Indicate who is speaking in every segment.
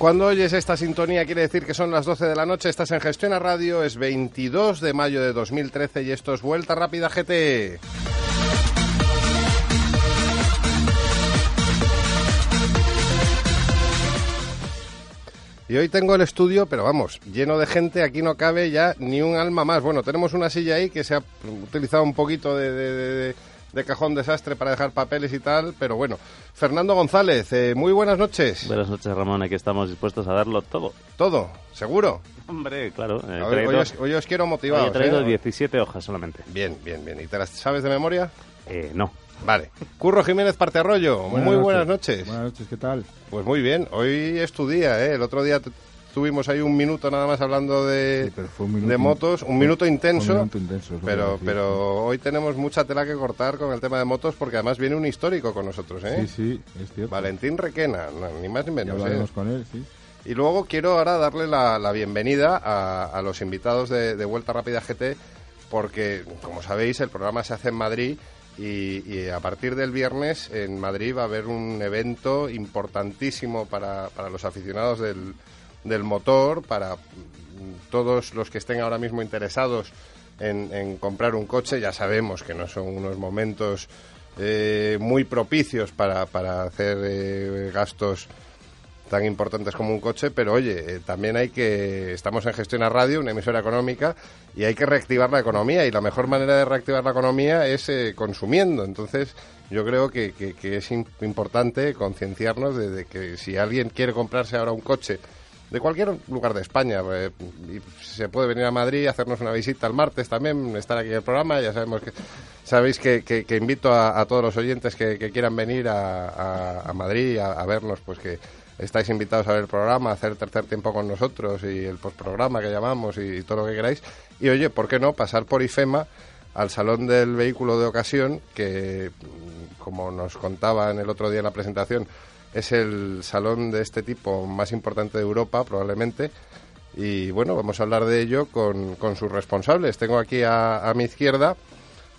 Speaker 1: Cuando oyes esta sintonía quiere decir que son las 12 de la noche, estás en Gestión a Radio, es 22 de mayo de 2013 y esto es Vuelta Rápida GT. Y hoy tengo el estudio, pero vamos, lleno de gente, aquí no cabe ya ni un alma más. Bueno, tenemos una silla ahí que se ha utilizado un poquito de, de- cajón desastre para dejar papeles y tal, pero bueno. Fernando González, eh, muy buenas noches.
Speaker 2: Buenas noches, Ramón. Aquí estamos dispuestos a darlo todo.
Speaker 1: Todo, seguro.
Speaker 2: Hombre, claro.
Speaker 1: ver,
Speaker 2: traído-
Speaker 1: hoy, os, hoy os quiero motivar.
Speaker 2: he traído 17 hojas solamente.
Speaker 1: Bien, bien, bien. ¿Y te las sabes de memoria?
Speaker 2: Eh, no.
Speaker 1: Vale. Curro Jiménez Parte Arroyo, muy buenas noches.
Speaker 3: Buenas noches, ¿qué tal?
Speaker 1: Pues muy bien, hoy es tu día, ¿eh? El otro día t- tuvimos ahí un minuto nada más hablando de,
Speaker 3: Sí, pero fue un minuto
Speaker 1: de motos, un minuto
Speaker 3: fue un
Speaker 1: intenso.
Speaker 3: minuto intenso,
Speaker 1: pero, pero hoy tenemos mucha tela que cortar con el tema de motos porque además viene un histórico con nosotros, ¿eh?
Speaker 3: Sí, sí, es cierto.
Speaker 1: Valentín Requena, no, ni más ni menos. ¿eh?
Speaker 3: hablaremos con él, sí.
Speaker 1: Y luego quiero ahora darle la, la bienvenida a, a los invitados de, de Vuelta Rápida GT, porque, como sabéis, el programa se hace en Madrid y, y a partir del viernes en Madrid va a haber un evento importantísimo para, para los aficionados del, del motor, para mm, todos los que estén ahora mismo interesados en, comprar un coche. Ya sabemos que no son unos momentos eh, muy propicios para, para hacer eh, gastos tan importantes como un coche, pero oye, eh, también hay que, estamos en Gestión a Radio, una emisora económica, y hay que reactivar la economía, y la mejor manera de reactivar la economía es consumiendo. Entonces, yo creo que, es im- importante concienciarnos de, de que si alguien quiere comprarse ahora un coche de cualquier lugar de España, eh, y se puede venir a Madrid, hacernos una visita el martes también, estar aquí en el programa, ya sabemos que sabéis que, que- invito a, todos los oyentes que, que quieran venir a, a- Madrid a, vernos, pues que estáis invitados a ver el programa, a hacer tercer tiempo con nosotros y el postprograma que llamamos y, todo lo que queráis. Y oye, ¿por qué no pasar por IFEMA al Salón del Vehículo de Ocasión, que como nos contaban el otro día en la presentación, es el salón de este tipo más importante de Europa, probablemente. Y bueno, vamos a hablar de ello con, con sus responsables. Tengo aquí a, a mi izquierda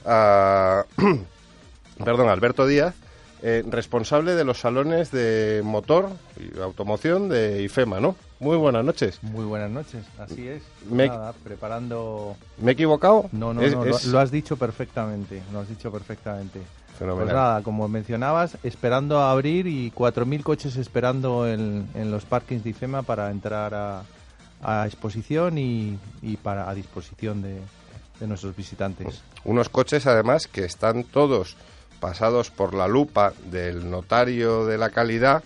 Speaker 1: a, perdón, Alberto Díaz, eh, responsable de los salones de motor y automoción de IFEMA, ¿no? Muy buenas noches.
Speaker 4: Muy buenas noches, así es.
Speaker 1: Me-
Speaker 4: Nada, preparando...
Speaker 1: ¿Me he equivocado?
Speaker 4: No, no,
Speaker 1: Es-
Speaker 4: no,
Speaker 1: es
Speaker 4: Lo, has dicho perfectamente, lo has dicho perfectamente.
Speaker 1: Fenomenal.
Speaker 4: Pues nada, como mencionabas, esperando a abrir y 4.000 coches esperando en, en los parkings de IFEMA para entrar a, a exposición y, y para a disposición de, de nuestros visitantes.
Speaker 1: Unos coches, además, que están todos pasados por la lupa del notario de la calidad,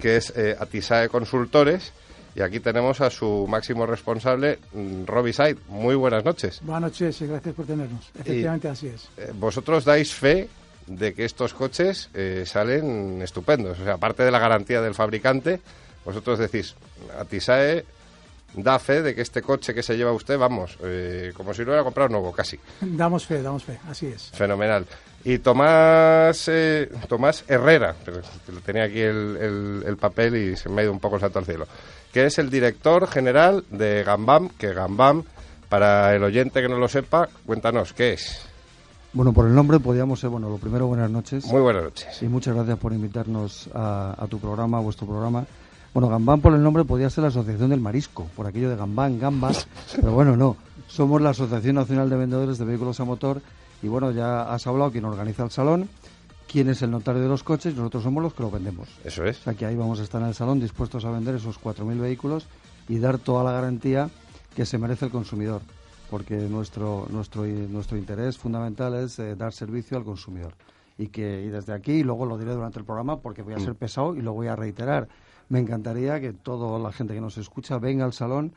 Speaker 1: que es eh, Atisae Consultores. Y aquí tenemos a su máximo responsable, mm, Robbie Said. Muy buenas noches.
Speaker 5: Buenas noches y gracias por tenernos. Efectivamente, así es.
Speaker 1: Eh, vosotros dais fe de que estos coches eh, salen estupendos. O sea, aparte de la garantía del fabricante, vosotros decís, Atisae da fe de que este coche que se lleva usted, vamos, eh, como si lo hubiera comprado nuevo, casi.
Speaker 5: Damos fe, damos fe, así es.
Speaker 1: Fenomenal. Y Tomás eh, Tomás Herrera, tenía aquí el, el- el papel y se me ha ido un poco el salto al cielo, que es el director general de Gambam, que Gambam, para el oyente que no lo sepa, cuéntanos, ¿qué es?
Speaker 6: Bueno, por el nombre podríamos ser, bueno, lo primero, buenas noches.
Speaker 1: Muy buenas noches.
Speaker 6: Y muchas gracias por invitarnos a, a tu programa, a vuestro programa. Bueno, Gambán por el nombre podría ser la Asociación del Marisco, por aquello de Gambán, Gambas, pero bueno, no. Somos la Asociación Nacional de Vendedores de Vehículos a Motor y bueno, ya has hablado quién organiza el salón, quién es el notario de los coches y nosotros somos los que los vendemos.
Speaker 1: Eso es.
Speaker 6: O sea que ahí vamos a estar en el salón dispuestos a vender esos 4.000 vehículos y dar toda la garantía que se merece el consumidor, porque nuestro nuestro nuestro interés fundamental es eh, dar servicio al consumidor y que y desde aquí y luego lo diré durante el programa porque voy a ser pesado y lo voy a reiterar. me encantaría que toda la gente que nos escucha venga al salón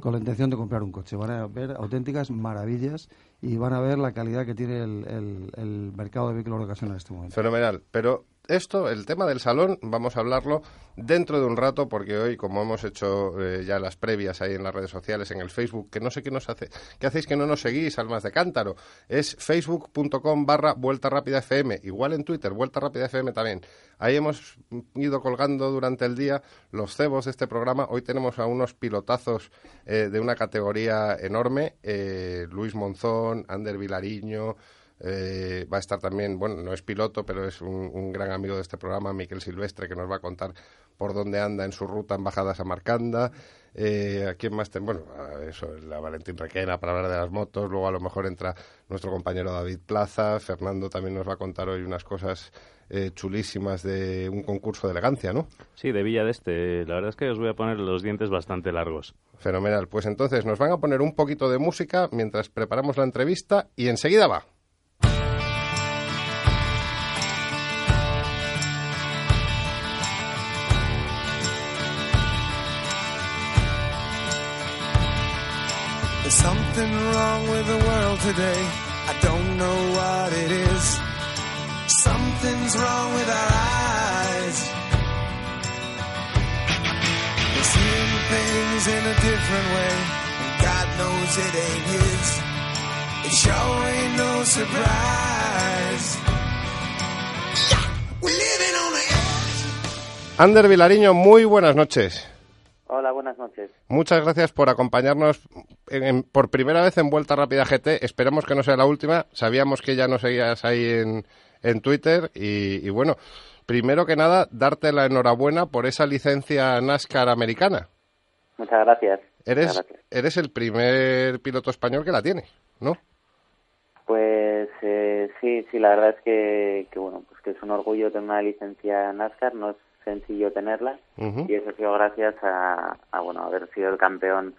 Speaker 6: con la intención de comprar un coche. Van a ver auténticas maravillas y van a ver la calidad que tiene el, el- el mercado de vehículos de ocasión en este momento.
Speaker 1: Fenomenal. Pero esto, el tema del salón, vamos a hablarlo dentro de un rato, porque hoy, como hemos hecho eh, ya las previas ahí en las redes sociales, en el Facebook, que no sé qué nos hace, qué hacéis que no nos seguís, almas de cántaro, es facebook.com barra Vuelta Rápida FM, igual en Twitter, Vuelta Rápida FM también. Ahí hemos ido colgando durante el día los cebos de este programa. Hoy tenemos a unos pilotazos eh, de una categoría enorme, eh, Luis Monzón, Ander Vilariño, eh, va a estar también, bueno, no es piloto, pero es un, un gran amigo de este programa, Miquel Silvestre, que nos va a contar por dónde anda en su ruta en bajadas a Marcanda. Eh, ¿A quién más? ten- Bueno, eso, la Valentín Requena para hablar de las motos. Luego a lo mejor entra nuestro compañero David Plaza. Fernando también nos va a contar hoy unas cosas eh, chulísimas de un concurso de elegancia, ¿no?
Speaker 2: Sí, de Villa de Este. La verdad es que os voy a poner los dientes bastante largos.
Speaker 1: Fenomenal. Pues entonces nos van a poner un poquito de música mientras preparamos la entrevista y enseguida va.
Speaker 7: Something wrong with the world today. I don't know what it is. Something's wrong with our eyes. We're seeing things in a different way. God knows it ain't His. It sure ain't no surprise.
Speaker 1: Ander Vilariño, muy buenas noches.
Speaker 8: Hola, buenas noches.
Speaker 1: Muchas gracias por acompañarnos en- por primera vez en Vuelta Rápida GT. Esperemos que no sea la última. Sabíamos que ya nos seguías ahí en, en Twitter. Y, y bueno, primero que nada, darte la enhorabuena por esa licencia NASCAR americana.
Speaker 8: Muchas gracias. Muchas
Speaker 1: Eres,
Speaker 8: gracias.
Speaker 1: eres el primer piloto español que la tiene, ¿no?
Speaker 8: Pues eh, sí, sí, la verdad es que, que bueno, pues que es un orgullo tener una licencia NASCAR, no es sencillo tenerla y eso ha sido gracias a, a, bueno haber sido el campeón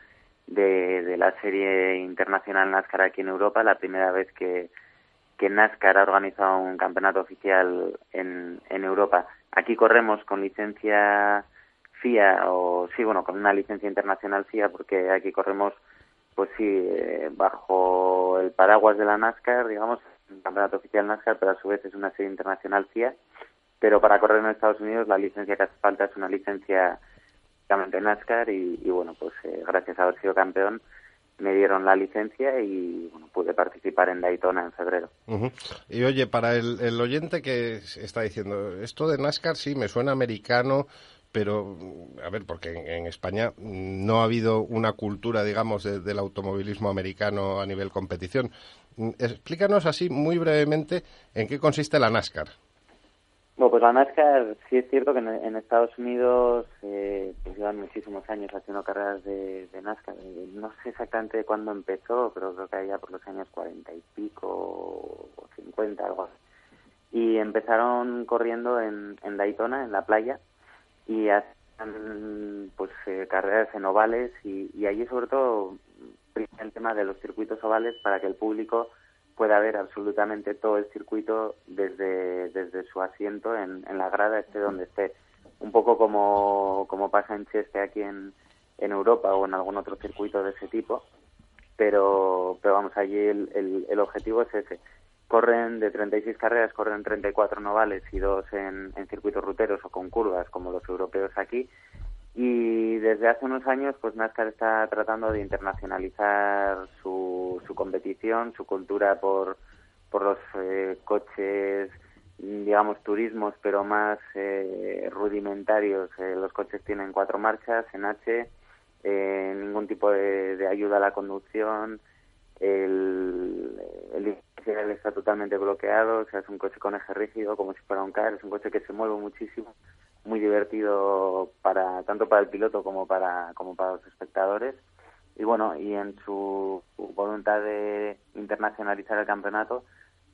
Speaker 8: de, de la serie internacional NASCAR aquí en Europa, la primera vez que, que NASCAR ha organizado un campeonato oficial en, en Europa. Aquí corremos con licencia FIA o sí, bueno, con una licencia internacional FIA porque aquí corremos pues sí, eh, bajo el paraguas de la NASCAR, digamos, un campeonato oficial NASCAR, pero a su vez es una serie internacional FIA. Pero para correr en Estados Unidos la licencia que hace falta es una licencia básicamente NASCAR y, bueno, pues eh, gracias a haber sido campeón me dieron la licencia y bueno, pude participar en Daytona en febrero.
Speaker 1: Y oye, para el, el oyente que está diciendo, esto de NASCAR sí me suena americano, pero a ver, porque en, España no ha habido una cultura, digamos, de- del automovilismo americano a nivel competición. Mm, Explícanos así muy brevemente en qué consiste la NASCAR.
Speaker 8: Bueno, pues la NASCAR sí es cierto que en, Estados Unidos eh, pues llevan muchísimos años haciendo carreras de, de NASCAR. Eh, No sé exactamente cuándo empezó, pero creo que allá por los años 40 y pico o 50, algo así. Y empezaron corriendo en, en Daytona, en la playa, y hacían pues eh, carreras en ovales y, y allí sobre todo el tema de los circuitos ovales para que el público pueda ver absolutamente todo el circuito desde, desde su asiento en, en la grada, esté donde esté. Un poco como, como pasa en Cheste aquí en, en Europa o en algún otro circuito de ese tipo, pero, pero vamos, allí el, el, el objetivo es ese. Corren de 36 carreras, corren 34 novales y dos en, en circuitos ruteros o con curvas, como los europeos aquí. Y desde hace unos años, pues NASCAR está tratando de internacionalizar su, su competición, su cultura por, por los eh, coches, digamos, turismos, pero más eh, rudimentarios. Eh, los coches tienen cuatro marchas en H, eh, ningún tipo de, ayuda a la conducción, el, el está totalmente bloqueado, o sea, es un coche con eje rígido, como si fuera un car, es un coche que se mueve muchísimo, muy divertido para tanto para el piloto como para como para los espectadores. Y bueno, y en su voluntad de internacionalizar el campeonato,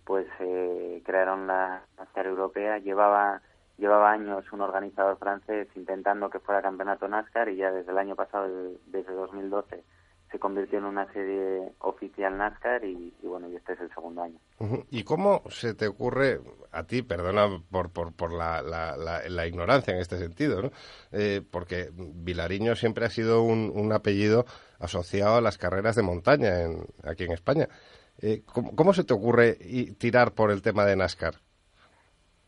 Speaker 8: pues eh, crearon la NASCAR europea. Llevaba llevaba años un organizador francés intentando que fuera campeonato NASCAR y ya desde el año pasado, desde 2012, se convirtió en una serie oficial NASCAR y, bueno, y este es el segundo año.
Speaker 1: ¿Y cómo se te ocurre, a ti, perdona por, por, por la, la, ignorancia en este sentido, ¿no? Eh, porque Vilariño siempre ha sido un, un, apellido asociado a las carreras de montaña en, aquí en España. Eh, ¿cómo, se te ocurre tirar por el tema de NASCAR?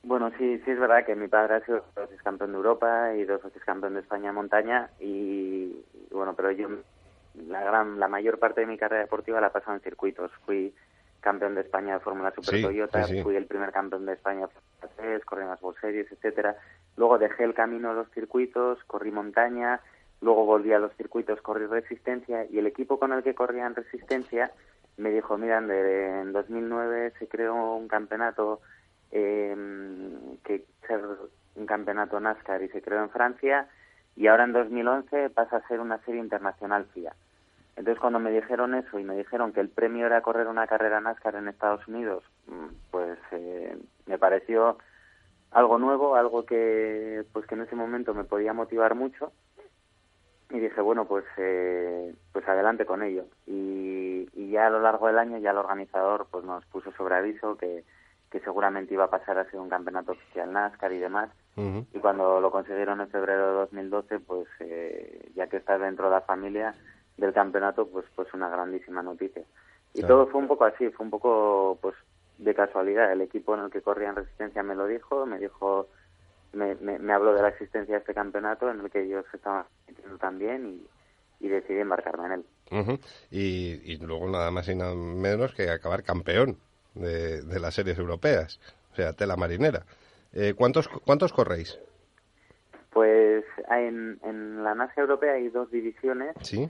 Speaker 8: Bueno, sí, sí es verdad que mi padre ha sido dos veces campeón de Europa y dos veces campeón de España en montaña y, bueno, pero yo la gran, la mayor parte de mi carrera deportiva la he pasado en circuitos. Fui campeón de España de Fórmula Super Toyota, fui el primer campeón de España de Fórmula 3, corrí más World Series, etcétera. Luego dejé el camino a los circuitos, corrí montaña, luego volví a los circuitos, corrí resistencia y el equipo con el que corría en resistencia me dijo, mira, en 2009 se creó un campeonato eh, que ser un campeonato NASCAR y se creó en Francia y ahora en 2011 pasa a ser una serie internacional FIA. Entonces cuando me dijeron eso y me dijeron que el premio era correr una carrera NASCAR en Estados Unidos, mm, pues eh, me pareció algo nuevo, algo que pues que en ese momento me podía motivar mucho. Y dije bueno pues eh, pues adelante con ello. Y, y, ya a lo largo del año ya el organizador pues nos puso sobre aviso que, que seguramente iba a pasar a ser un campeonato oficial NASCAR y demás. Y cuando lo consiguieron en febrero de 2012 pues eh, ya que está dentro de la familia del campeonato pues pues una grandísima noticia. Y todo fue un poco así fue un poco pues de casualidad. El equipo en el que corría en resistencia me lo dijo me dijo me, me, habló de la existencia de este campeonato en el que ellos estaban metiendo también y, y decidí embarcarme en él.
Speaker 1: Y, y luego nada más y nada menos que acabar campeón de, de las series europeas o sea tela marinera. Eh, ¿cuántos cuántos corréis
Speaker 8: pues en, en la NASA europea hay dos divisiones.
Speaker 1: Sí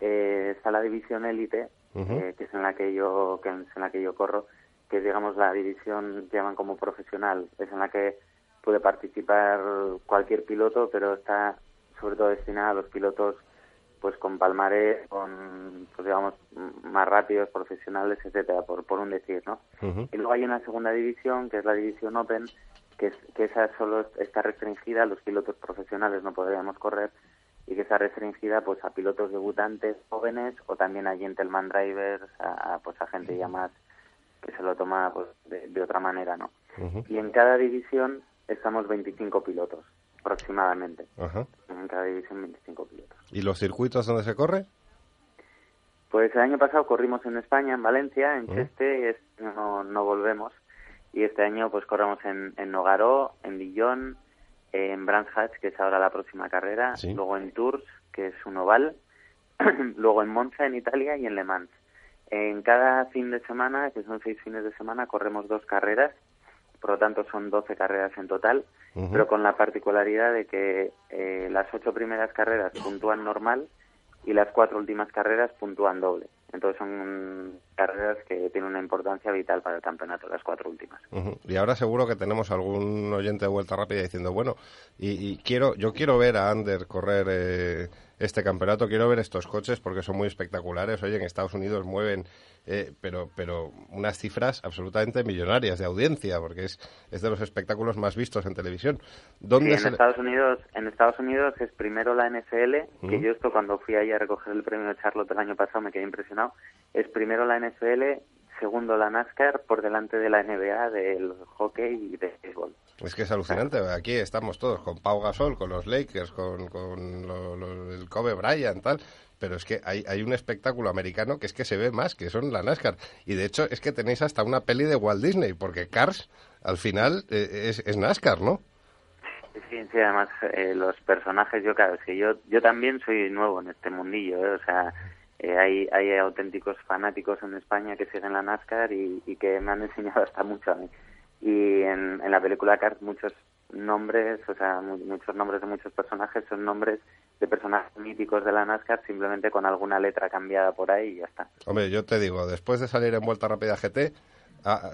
Speaker 8: eh, está la división élite, eh, que es en la que yo que es en la que yo corro, que es digamos la división que llaman como profesional, es en la que puede participar cualquier piloto, pero está sobre todo destinada a los pilotos pues con palmarés, con pues digamos más rápidos, profesionales, etcétera, por, por un decir, ¿no? Y luego hay una segunda división que es la división Open, que, es, que esa solo está restringida, a los pilotos profesionales no podríamos correr, y que está restringida pues a pilotos debutantes jóvenes o también a gentleman drivers, a, pues a gente ya más que se lo toma pues de, otra manera, ¿no? Y en cada división estamos 25 pilotos aproximadamente. En cada división 25 pilotos.
Speaker 1: ¿Y los circuitos donde se corre?
Speaker 8: Pues el año pasado corrimos en España, en Valencia, en Cheste, este no, no volvemos. Y este año pues corremos en, en Nogaró, en Dijon, en Brands Hatch, que es ahora la próxima carrera, luego en Tours, que es un oval, luego en Monza, en Italia, y en Le Mans. En cada fin de semana, que son seis fines de semana, corremos dos carreras, por lo tanto son 12 carreras en total, pero con la particularidad de que eh, las ocho primeras carreras puntúan normal y las cuatro últimas carreras puntúan doble. Entonces son carreras que tienen una importancia vital para el campeonato, las cuatro últimas.
Speaker 1: Y ahora seguro que tenemos algún oyente de vuelta rápida diciendo, bueno, y, quiero, yo quiero ver a Ander correr eh, este campeonato, quiero ver estos coches porque son muy espectaculares. Oye, en Estados Unidos mueven eh, pero, pero unas cifras absolutamente millonarias de audiencia, porque es, es de los espectáculos más vistos en televisión.
Speaker 8: ¿Dónde en, Estados Unidos, en Estados Unidos es primero la NFL, que yo esto cuando fui ahí a recoger el premio de Charlotte el año pasado me quedé impresionado, es primero la NFL, segundo la NASCAR, por delante de la NBA, del hockey y del béisbol.
Speaker 1: Es que es alucinante. Aquí estamos todos con Pau Gasol, con los Lakers, con, con el Kobe Bryant, tal pero es que hay, hay un espectáculo americano que es que se ve más, que son la NASCAR. Y de hecho es que tenéis hasta una peli de Walt Disney, porque Cars al final eh, es, es, NASCAR, ¿no?
Speaker 8: Sí, sí, además eh, los personajes, yo claro, que yo, yo también soy nuevo en este mundillo, ¿eh? o sea, hay, hay auténticos fanáticos en España que siguen la NASCAR y, y que me han enseñado hasta mucho a mí. Y en, en la película Cars muchos nombres, o sea, muchos nombres de muchos personajes son nombres de personajes míticos de la NASCAR simplemente con alguna letra cambiada por ahí y ya está.
Speaker 1: Hombre, yo te digo, después de salir en Vuelta Rápida GT,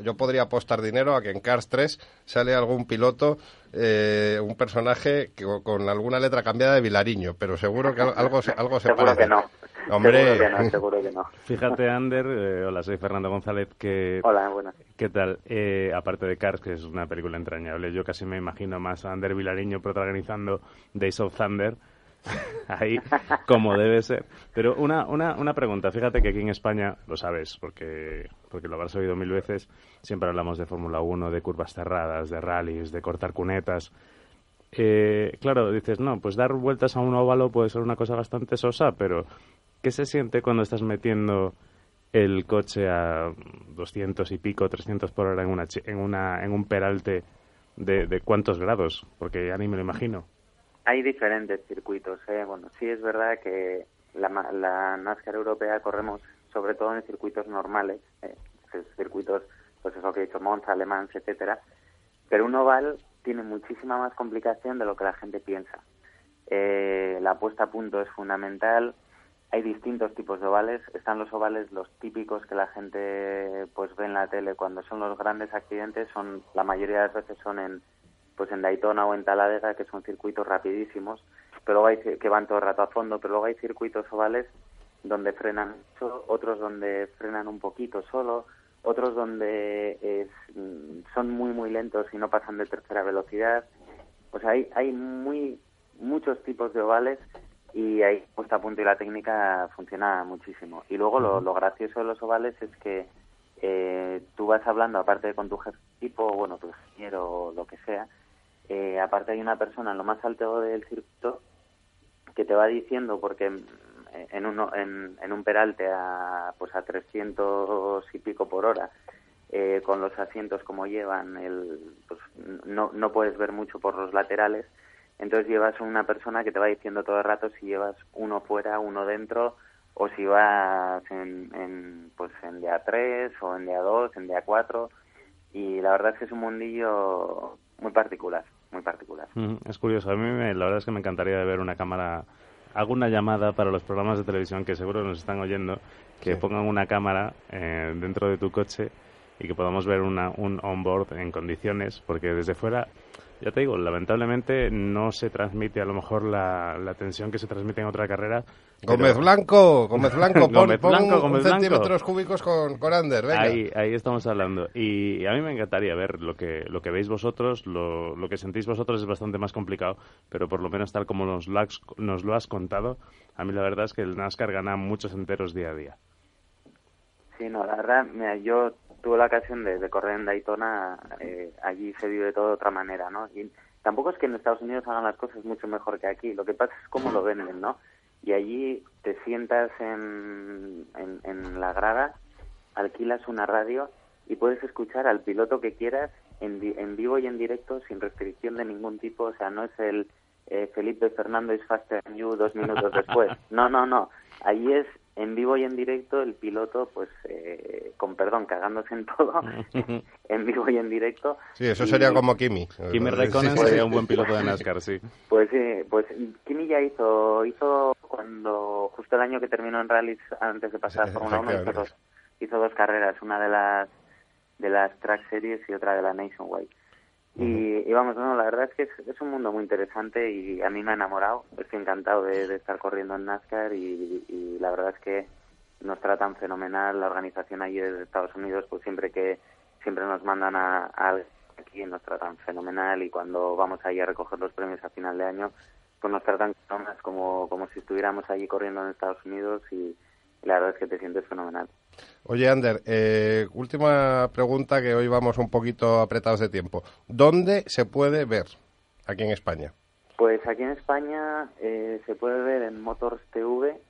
Speaker 1: yo podría apostar dinero a que en Cars 3 sale algún piloto, eh, un personaje que, con alguna letra cambiada de Vilariño, pero seguro que algo, algo se
Speaker 8: Seguro que no.
Speaker 1: Hombre.
Speaker 8: Seguro que no,
Speaker 2: Fíjate, Ander, eh, hola, soy Fernando González, que...
Speaker 8: Hola, buenas.
Speaker 2: ¿Qué tal? Eh, aparte de Cars, que es una película entrañable, yo casi me imagino más a Ander Vilariño protagonizando Days of Thunder, ahí como debe ser. Pero una, una, una pregunta, fíjate que aquí en España, lo sabes, porque, porque lo habrás oído mil veces, siempre hablamos de Fórmula 1, de curvas cerradas, de rallies, de cortar cunetas. Eh, claro, dices, no, pues dar vueltas a un óvalo puede ser una cosa bastante sosa, pero ¿qué se siente cuando estás metiendo el coche a 200 y pico, 300 por hora en, una, en, una, en un peralte de, de cuántos grados? Porque ya ni me lo imagino.
Speaker 8: Hay diferentes circuitos. ¿eh? Bueno, sí es verdad que la, la NASCAR europea corremos sobre todo en circuitos normales, ¿eh? Circuitos, pues eso que he dicho, Monza, Le Mans, etcétera. Pero un oval tiene muchísima más complicación de lo que la gente piensa. Eh, la puesta a punto es fundamental. Hay distintos tipos de ovales. Están los ovales, los típicos que la gente pues ve en la tele cuando son los grandes accidentes. Son la mayoría de las veces son en pues en Daytona o en Talladega, que son circuitos rapidísimos, pero luego hay que van todo el rato a fondo, pero luego hay circuitos ovales donde frenan mucho, otros donde frenan un poquito solo, otros donde es- mm, son muy muy lentos y no pasan de tercera velocidad. O sea, hay, hay muy muchos tipos de ovales y ahí puesta a punto y la técnica funciona muchísimo. Y luego lo, lo gracioso de los ovales es que eh, tú vas hablando, aparte de con tu jefe equipo, bueno, tu ingeniero o lo que sea, eh, aparte hay una persona en lo más alto del circuito que te va diciendo, porque en, uno, en, en un peralte a, pues a 300 y pico por hora, eh, con los asientos como llevan, el, pues no, no puedes ver mucho por los laterales, entonces llevas una persona que te va diciendo todo el rato si llevas uno fuera, uno dentro, o si vas en, en, pues en día 3 o en día 2, en día 4, y la verdad es que es un mundillo muy particular, muy particular.
Speaker 2: Ujú, Es curioso. A mí me- la verdad es que me encantaría ver una cámara. Hago una llamada para los programas de televisión que seguro nos están oyendo, que
Speaker 1: Sí.
Speaker 2: pongan una cámara eh, dentro de tu coche y que podamos ver una, un onboard en condiciones, porque desde fuera, ya te digo, lamentablemente no se transmite a lo mejor la, la tensión que se transmite en otra carrera. pero-
Speaker 1: Gómez Blanco, Gómez Blanco, pon,
Speaker 2: Gómez
Speaker 1: pon
Speaker 2: Blanco,
Speaker 1: un
Speaker 2: Gómez Blanco.
Speaker 1: centímetros cúbicos con, con Ander, venga.
Speaker 2: Ahí, ahí estamos hablando. Y a mí me encantaría ver lo que, lo que veis vosotros, lo, lo que sentís vosotros es bastante más complicado, pero por lo menos tal como nos lo, has, nos lo has contado, a mí la verdad es que el NASCAR gana muchos enteros día a día.
Speaker 8: Sí, no, la verdad, mira, yo tuve la ocasión de, de correr en Daytona, eh, allí se vive todo de otra manera, ¿no? Y tampoco es que en Estados Unidos hagan las cosas mucho mejor que aquí, lo que pasa es cómo lo venden, ¿no? Y allí te sientas en, en, en la grada, alquilas una radio y puedes escuchar al piloto que quieras en, en vivo y en directo sin restricción de ningún tipo, o sea, no es el eh, Felipe Fernando is faster than you dos minutos después. No, no, no. Allí es en vivo y en directo el piloto, pues, eh, con perdón, cagándose en todo, en vivo y en directo.
Speaker 1: Sí, eso
Speaker 8: Y-
Speaker 1: sería como Kimi.
Speaker 2: Kimi Räikkönen
Speaker 1: Sí, sí.
Speaker 2: sería un buen piloto de NASCAR, sí.
Speaker 8: Pues sí, pues Kimi ya hizo, hizo cuando, justo el año que terminó en rallies, antes de pasar a Fórmula 1, hizo dos, hizo dos carreras, una de las de las track series y otra de la Nationwide. Y, y vamos, no, la verdad es que es, es un mundo muy interesante y a mí me ha enamorado. Estoy encantado de, de estar corriendo en NASCAR y, y la verdad es que nos tratan fenomenal. La organización allí de Estados Unidos, pues siempre que siempre nos mandan a, a aquí nos tratan fenomenal y cuando vamos ahí a recoger los premios a final de año, pues nos tratan como, como si estuviéramos allí corriendo en Estados Unidos y la verdad es que te sientes fenomenal.
Speaker 1: Oye, Ander, eh, última pregunta que hoy vamos un poquito apretados de tiempo. ¿Dónde se puede ver aquí en España?
Speaker 8: Pues aquí en España eh, se puede ver en Motors TV,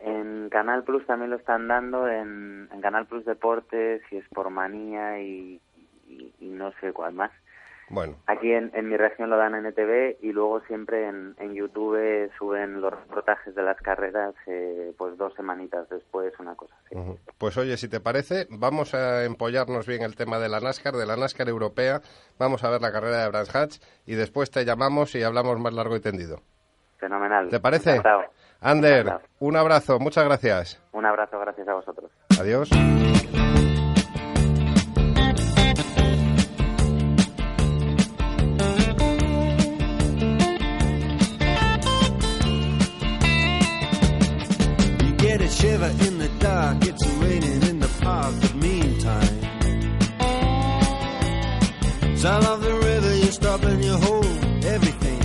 Speaker 8: en Canal Plus también lo están dando, en, en Canal Plus Deportes y Sportmanía y, y, y no sé cuál más.
Speaker 1: Bueno,
Speaker 8: Aquí en, en mi región lo dan en NTV y luego siempre en, en YouTube suben los reportajes de las carreras eh, pues dos semanitas después, una cosa así.
Speaker 1: pues oye, si te parece, vamos a empollarnos bien el tema de la NASCAR, de la NASCAR europea. Vamos a ver la carrera de Brands Hatch y después te llamamos y hablamos más largo y tendido.
Speaker 8: Fenomenal.
Speaker 1: ¿Te parece?
Speaker 8: Encantado.
Speaker 1: Ander,
Speaker 8: Encantado.
Speaker 1: un abrazo, muchas gracias.
Speaker 8: Un abrazo, gracias a vosotros.
Speaker 1: Adiós.
Speaker 7: Sound of the river, you stop and you hold everything.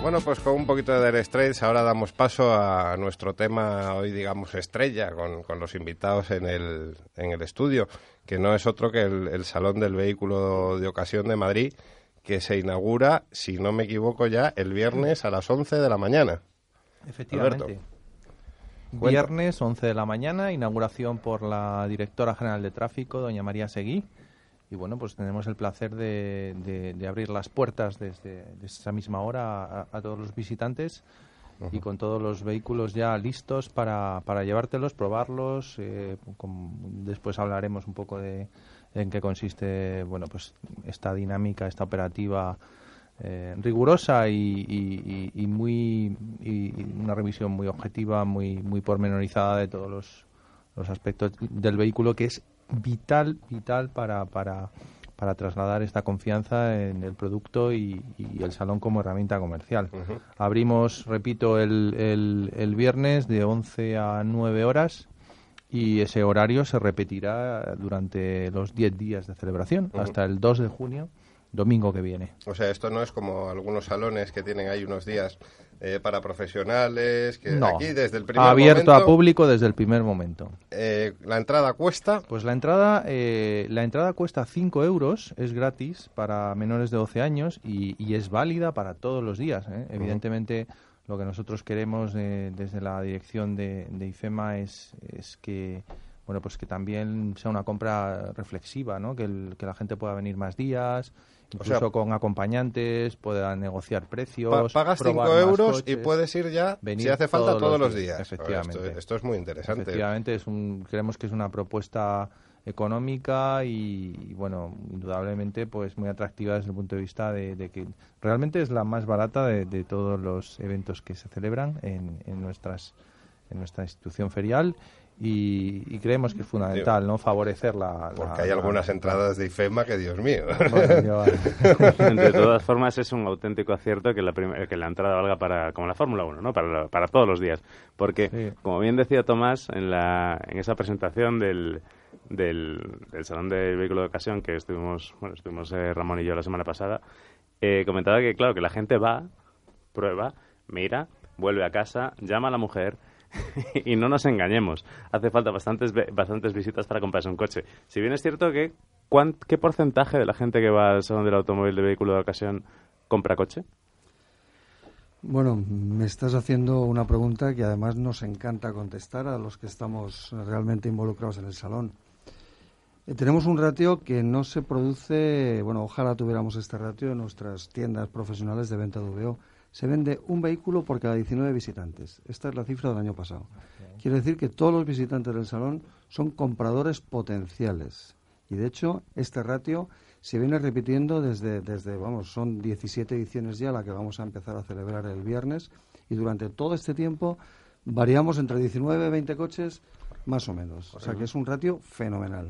Speaker 1: Bueno, pues con un poquito de Dire Straits ahora damos paso a nuestro tema hoy, digamos, estrella, con, con los invitados en el, en el estudio, que no es otro que el, el Salón del Vehículo de Ocasión de Madrid, que se inaugura, si no me equivoco ya, el viernes a las 11 de la mañana.
Speaker 4: Efectivamente.
Speaker 1: Alberto.
Speaker 4: Viernes, 11 de la mañana, inauguración por la directora general de tráfico, doña María Seguí. Y bueno, pues tenemos el placer de, de- de abrir las puertas desde, desde esa misma hora a, a todos los visitantes y con todos los vehículos ya listos para, para llevártelos, probarlos. eh, con- después hablaremos un poco de en qué consiste bueno pues esta dinámica, esta operativa eh, rigurosa y, y- y- y muy una revisión muy objetiva, muy muy pormenorizada de todos los, los aspectos del vehículo que es vital vital para para para trasladar esta confianza en el producto y, y el salón como herramienta comercial. Abrimos, repito, el, el, el viernes de 11 a 9 horas y ese horario se repetirá durante los 10 días de celebración hasta el 2 de junio, domingo que viene.
Speaker 1: O sea, esto no es como algunos salones que tienen ahí unos días eh, para profesionales, que
Speaker 4: No,
Speaker 1: aquí desde el primer
Speaker 4: abierto a público desde el primer momento.
Speaker 1: eh, la entrada cuesta.
Speaker 4: Pues la entrada, eh, la entrada cuesta 5 euros, es gratis para menores de 12 años y, y es válida para todos los días. ¿eh? Evidentemente, lo que nosotros queremos eh, desde la dirección de, de IFEMA es, es que bueno pues que también sea una compra reflexiva, ¿no? que, el- que la gente pueda venir más días, incluso
Speaker 1: sea,
Speaker 4: con acompañantes, pueda negociar
Speaker 1: Pa-
Speaker 4: precios.
Speaker 1: pagas
Speaker 4: probar
Speaker 1: 5
Speaker 4: más
Speaker 1: euros y puedes ir ya,
Speaker 4: Venir
Speaker 1: si hace falta,
Speaker 4: todos
Speaker 1: todos,
Speaker 4: los
Speaker 1: los
Speaker 4: días,
Speaker 1: días.
Speaker 4: efectivamente.
Speaker 1: Esto, esto es muy interesante.
Speaker 4: Efectivamente, es un, creemos que es una propuesta económica y, y, bueno, indudablemente pues muy atractiva desde el punto de vista de, de que realmente es la más barata de, de todos los eventos que se celebran en, en nuestras en nuestra institución ferial y, y creemos que es fundamental no favorecer la,
Speaker 1: Porque
Speaker 4: la-
Speaker 1: hay
Speaker 4: la-
Speaker 1: algunas entradas de IFEMA que, Dios mío.
Speaker 4: Bueno, yo-
Speaker 2: De todas formas, es un auténtico acierto que la, prim- que la entrada valga para, como la Fórmula 1, ¿no? Para, para todos los días. Porque,
Speaker 4: Sí.
Speaker 2: como bien decía Tomás, en, la, en esa presentación del, del, del Salón del Vehículo de Ocasión que estuvimos, bueno, estuvimos eh, Ramón y yo la semana pasada, eh, comentaba que, claro, que la gente va, prueba, mira, vuelve a casa, llama a la mujer y no nos engañemos. Hace falta bastantes, bastantes visitas para comprarse un coche. Si bien es cierto que, ¿cuán- ¿qué porcentaje de la gente que va al salón del automóvil de vehículo de ocasión compra coche?
Speaker 6: Bueno, me estás haciendo una pregunta que además nos encanta contestar a los que estamos realmente involucrados en el salón. Eh, tenemos un ratio que no se produce, bueno, ojalá tuviéramos este ratio en nuestras tiendas profesionales de venta de VO. Se vende un vehículo por cada 19 visitantes. Esta es la cifra del año pasado. Quiere decir que todos los visitantes del salón son compradores potenciales. Y de hecho, este ratio se viene repitiendo desde, desde, vamos, son 17 ediciones ya la que vamos a empezar a celebrar el viernes. Y durante todo este tiempo variamos entre 19 y 20 coches, más o menos. O sea que es un ratio fenomenal.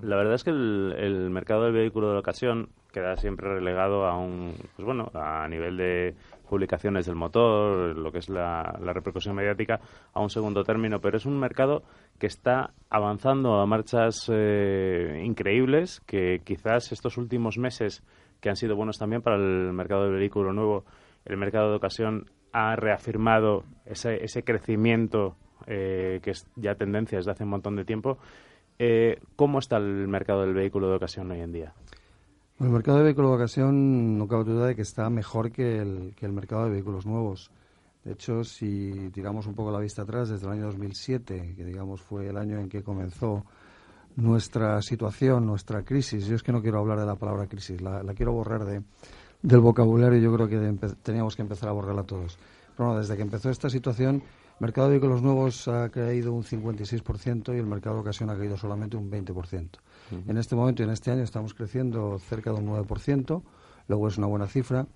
Speaker 2: La verdad es que el, el mercado del vehículo de ocasión queda siempre relegado a un, pues bueno, a nivel de publicaciones del motor, lo que es la, repercusión mediática, a un segundo término, pero es un mercado que está avanzando a marchas eh, increíbles, que quizás estos últimos meses, que han sido buenos también para el mercado del vehículo nuevo, el mercado de ocasión ha reafirmado ese, ese crecimiento eh, que es ya tendencia desde hace un montón de tiempo. Eh, ¿Cómo está el mercado del vehículo de ocasión hoy en día?
Speaker 6: El mercado de vehículos de ocasión no cabe duda de que está mejor que el, que el mercado de vehículos nuevos. De hecho, si tiramos un poco la vista atrás, desde el año 2007, que digamos fue el año en que comenzó nuestra situación, nuestra crisis, yo es que no quiero hablar de la palabra crisis, la, la quiero borrar de, del vocabulario, yo creo que de teníamos que empezar a borrarla todos. Pero bueno, desde que empezó esta situación, mercado de vehículos nuevos ha caído un 56% y el mercado de ocasión ha caído solamente un 20%. En este momento y en este año estamos creciendo cerca de un 9%, luego es una buena cifra.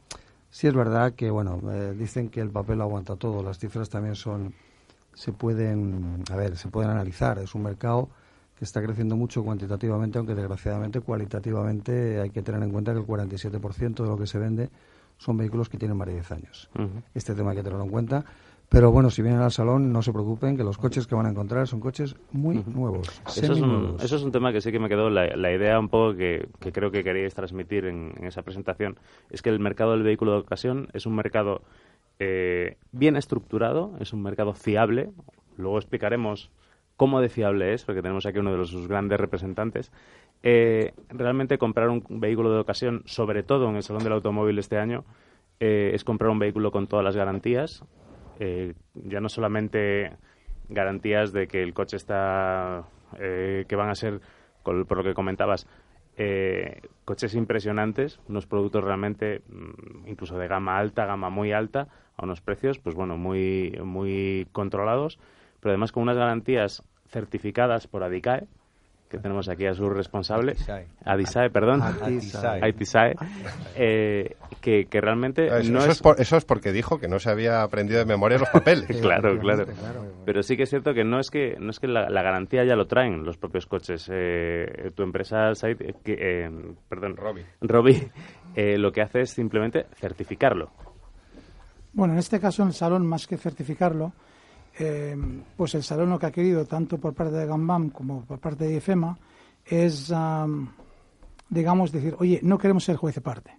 Speaker 6: Sí es verdad que, bueno, eh, dicen que el papel aguanta todo, las cifras también son, se pueden, a ver, se pueden analizar. Es un mercado que está creciendo mucho cuantitativamente, aunque desgraciadamente cualitativamente hay que tener en cuenta que el 47% de lo que se vende son vehículos que tienen más de 10 años. Este tema hay que tenerlo en cuenta. Pero bueno, si vienen al salón, no se preocupen, que los coches que van a encontrar son coches muy nuevos.
Speaker 2: Eso es, un, eso es un tema que sí que me quedó la, la idea un poco que, que creo que queríais transmitir en, en esa presentación. Es que el mercado del vehículo de ocasión es un mercado eh, bien estructurado, es un mercado fiable. Luego explicaremos cómo de fiable es, porque tenemos aquí uno de los, sus grandes representantes. Eh, realmente comprar un vehículo de ocasión, sobre todo en el Salón del Automóvil este año, eh, es comprar un vehículo con todas las garantías. Eh, ya no solamente garantías de que el coche está, eh, que van a ser, por lo que comentabas, eh, coches impresionantes, unos productos realmente mm, incluso de gama alta, gama muy alta, a unos precios, pues bueno, muy, muy controlados, pero además con unas garantías certificadas por ADICAE, que tenemos aquí a su responsable. Adisae, perdón, eh, que, que realmente
Speaker 1: Eso,
Speaker 2: no
Speaker 1: eso
Speaker 2: es...
Speaker 1: por- eso es porque dijo que no se había aprendido de memoria los papeles.
Speaker 2: claro, claro. Pero sí que es cierto que no es que no es que la, la garantía ya lo traen los propios coches. Eh, tu empresa, Said, eh, que, eh, perdón,
Speaker 1: Robi.
Speaker 2: Robi, eh, lo que hace es simplemente certificarlo.
Speaker 5: Bueno, en este caso, en el salón, más que certificarlo, eh, pues el salón lo que ha querido, tanto por parte de Gambam como por parte de IFEMA, es, am, digamos, decir, oye, no queremos ser juez de parte.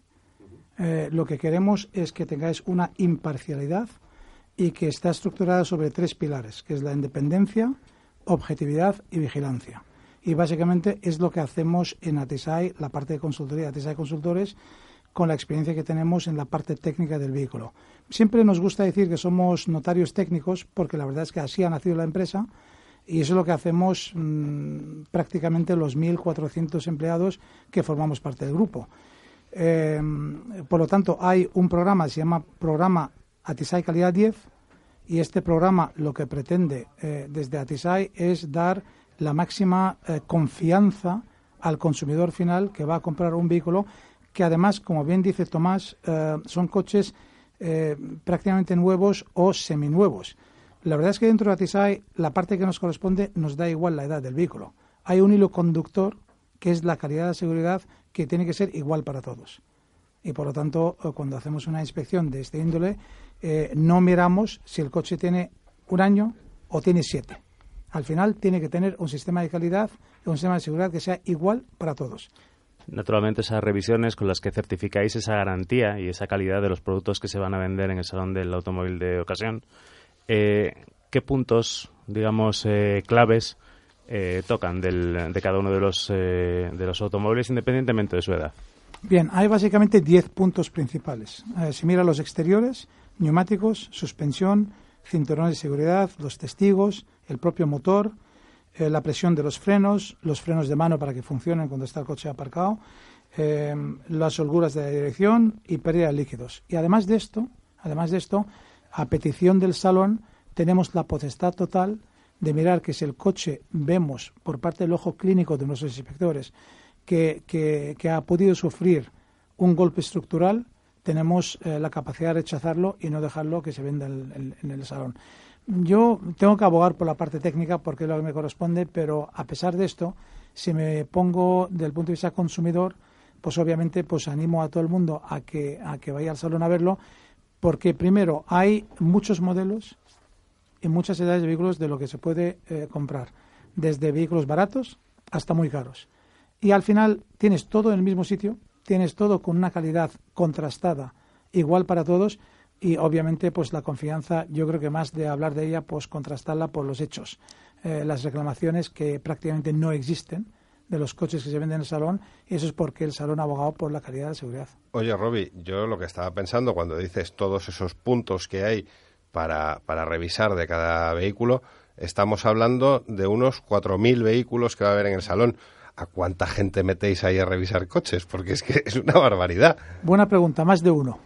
Speaker 5: Eh, lo que queremos es que tengáis una imparcialidad y que está estructurada sobre tres pilares, que es la independencia, objetividad y vigilancia. Y básicamente es lo que hacemos en Atisai, la parte de consultoría, Atisai Consultores, con la experiencia que tenemos en la parte técnica del vehículo. Siempre nos gusta decir que somos notarios técnicos porque la verdad es que así ha nacido la empresa y eso es lo que hacemos mm, prácticamente los 1.400 empleados que formamos parte del grupo. Eh, por lo tanto, hay un programa que se llama Programa Atisai Calidad 10 y este programa lo que pretende eh, desde Atisai es dar la máxima eh, confianza al consumidor final que va a comprar un vehículo que además, como bien dice Tomás, eh, son coches eh, prácticamente nuevos o seminuevos. La verdad es que dentro de Atisai la parte que nos corresponde nos da igual la edad del vehículo. Hay un hilo conductor que es la calidad de seguridad que tiene que ser igual para todos. Y por lo tanto, eh, cuando hacemos una inspección de este índole, eh, no miramos si el coche tiene un año o tiene siete. Al final tiene que tener un sistema de calidad un sistema de seguridad que sea igual para todos.
Speaker 2: Naturalmente, esas revisiones con las que certificáis esa garantía y esa calidad de los productos que se van a vender en el salón del automóvil de ocasión, eh, ¿qué puntos, digamos, eh, claves eh, tocan del- de cada uno de los, eh, de los automóviles independientemente de su edad?
Speaker 5: Bien, hay básicamente 10 puntos principales. Eh, si mira los exteriores, neumáticos, suspensión, cinturones de seguridad, los testigos, el propio motor, eh, la presión de los frenos, los frenos de mano para que funcionen cuando está el coche aparcado, eh, las holguras de la dirección y pérdida de líquidos. Y además de esto, además de esto, a petición del salón tenemos la potestad total de mirar que si el coche vemos por parte del ojo clínico de nuestros inspectores que, que- que ha podido sufrir un golpe estructural, tenemos eh, la capacidad de rechazarlo y no dejarlo que se venda en, el salón. Yo tengo que abogar por la parte técnica porque es lo que me corresponde, pero a pesar de esto, si me pongo del punto de vista consumidor, pues obviamente pues animo a todo el mundo a que, a que vaya al salón a verlo, porque primero hay muchos modelos y muchas edades de vehículos de lo que se puede eh, comprar, desde vehículos baratos hasta muy caros. Y al final tienes todo en el mismo sitio, tienes todo con una calidad contrastada, igual para todos, y obviamente pues la confianza, yo creo que más de hablar de ella, pues contrastarla por los hechos. Eh, las reclamaciones que prácticamente no existen de los coches que se venden en el salón, y eso es porque el salón ha abogado por la calidad de seguridad.
Speaker 1: Oye, Roby, yo lo que estaba pensando cuando dices todos esos puntos que hay para, para revisar de cada vehículo, estamos hablando de unos 4.000 vehículos que va a haber en el salón. ¿A cuánta gente metéis ahí a revisar coches? Porque es que es una barbaridad.
Speaker 5: Buena pregunta, más de uno.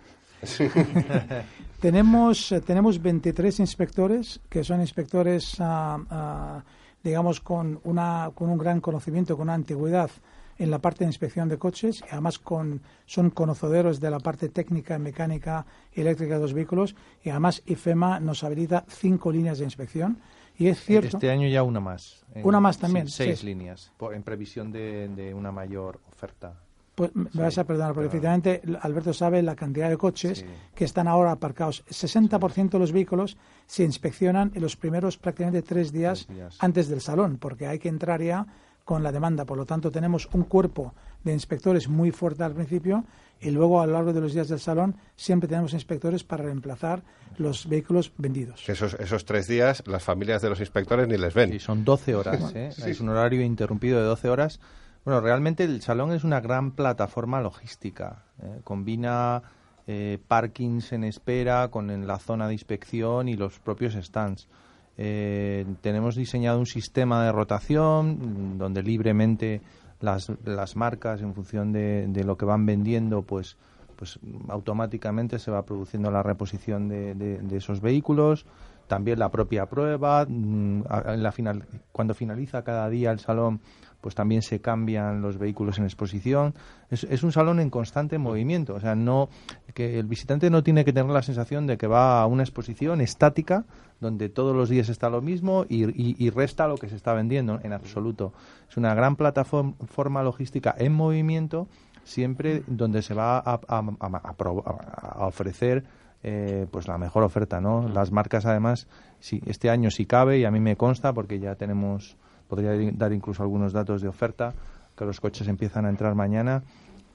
Speaker 5: tenemos, eh, tenemos 23 inspectores que son inspectores, ah, ah, digamos, con, una, con un gran conocimiento, con una antigüedad en la parte de inspección de coches y además con, son conocedores de la parte técnica, mecánica y eléctrica de los vehículos y además IFEMA nos habilita cinco líneas de inspección y es cierto
Speaker 4: Este año ya una más. En-
Speaker 5: Una más también,
Speaker 4: seis
Speaker 5: sí.
Speaker 4: líneas, por- en previsión de, de una mayor oferta.
Speaker 5: Pues me
Speaker 4: Sí,
Speaker 5: vas a perdonar, porque
Speaker 4: pero-
Speaker 5: efectivamente Alberto sabe la cantidad de coches
Speaker 4: Sí.
Speaker 5: que están ahora aparcados. 60% de los vehículos se inspeccionan en los primeros prácticamente tres días,
Speaker 4: Tres días.
Speaker 5: antes del salón, porque hay que entrar ya con la demanda. Por lo tanto, tenemos un cuerpo de inspectores muy fuerte al principio y luego a lo largo de los días del salón siempre tenemos inspectores para reemplazar los vehículos vendidos.
Speaker 1: Esos, esos tres días las familias de los inspectores ni les ven.
Speaker 4: Y son 12 horas, ¿eh? es un horario interrumpido de 12 horas. Bueno, realmente el salón es una gran plataforma logística. ¿eh? Combina eh, parkings en espera con la zona de inspección y los propios stands. Eh, tenemos diseñado un sistema de rotación donde libremente las, las marcas, en función de, de lo que van vendiendo, pues, pues automáticamente se va produciendo la reposición de, de, de esos vehículos. También la propia prueba. mm, en la final, cuando finaliza cada día el salón, pues también se cambian los vehículos en exposición. Es, es un salón en constante movimiento. O sea, no que el visitante no tiene que tener la sensación de que va a una exposición estática donde todos los días está lo mismo y, y- y resta lo que se está vendiendo en absoluto. Es una gran plataforma logística en movimiento siempre donde se va a, a- a- ofrecer eh, pues la mejor oferta, ¿no? Las marcas además, sí, este año si cabe y a mí me consta porque ya tenemos, podría dar incluso algunos datos de oferta, que los coches empiezan a entrar mañana,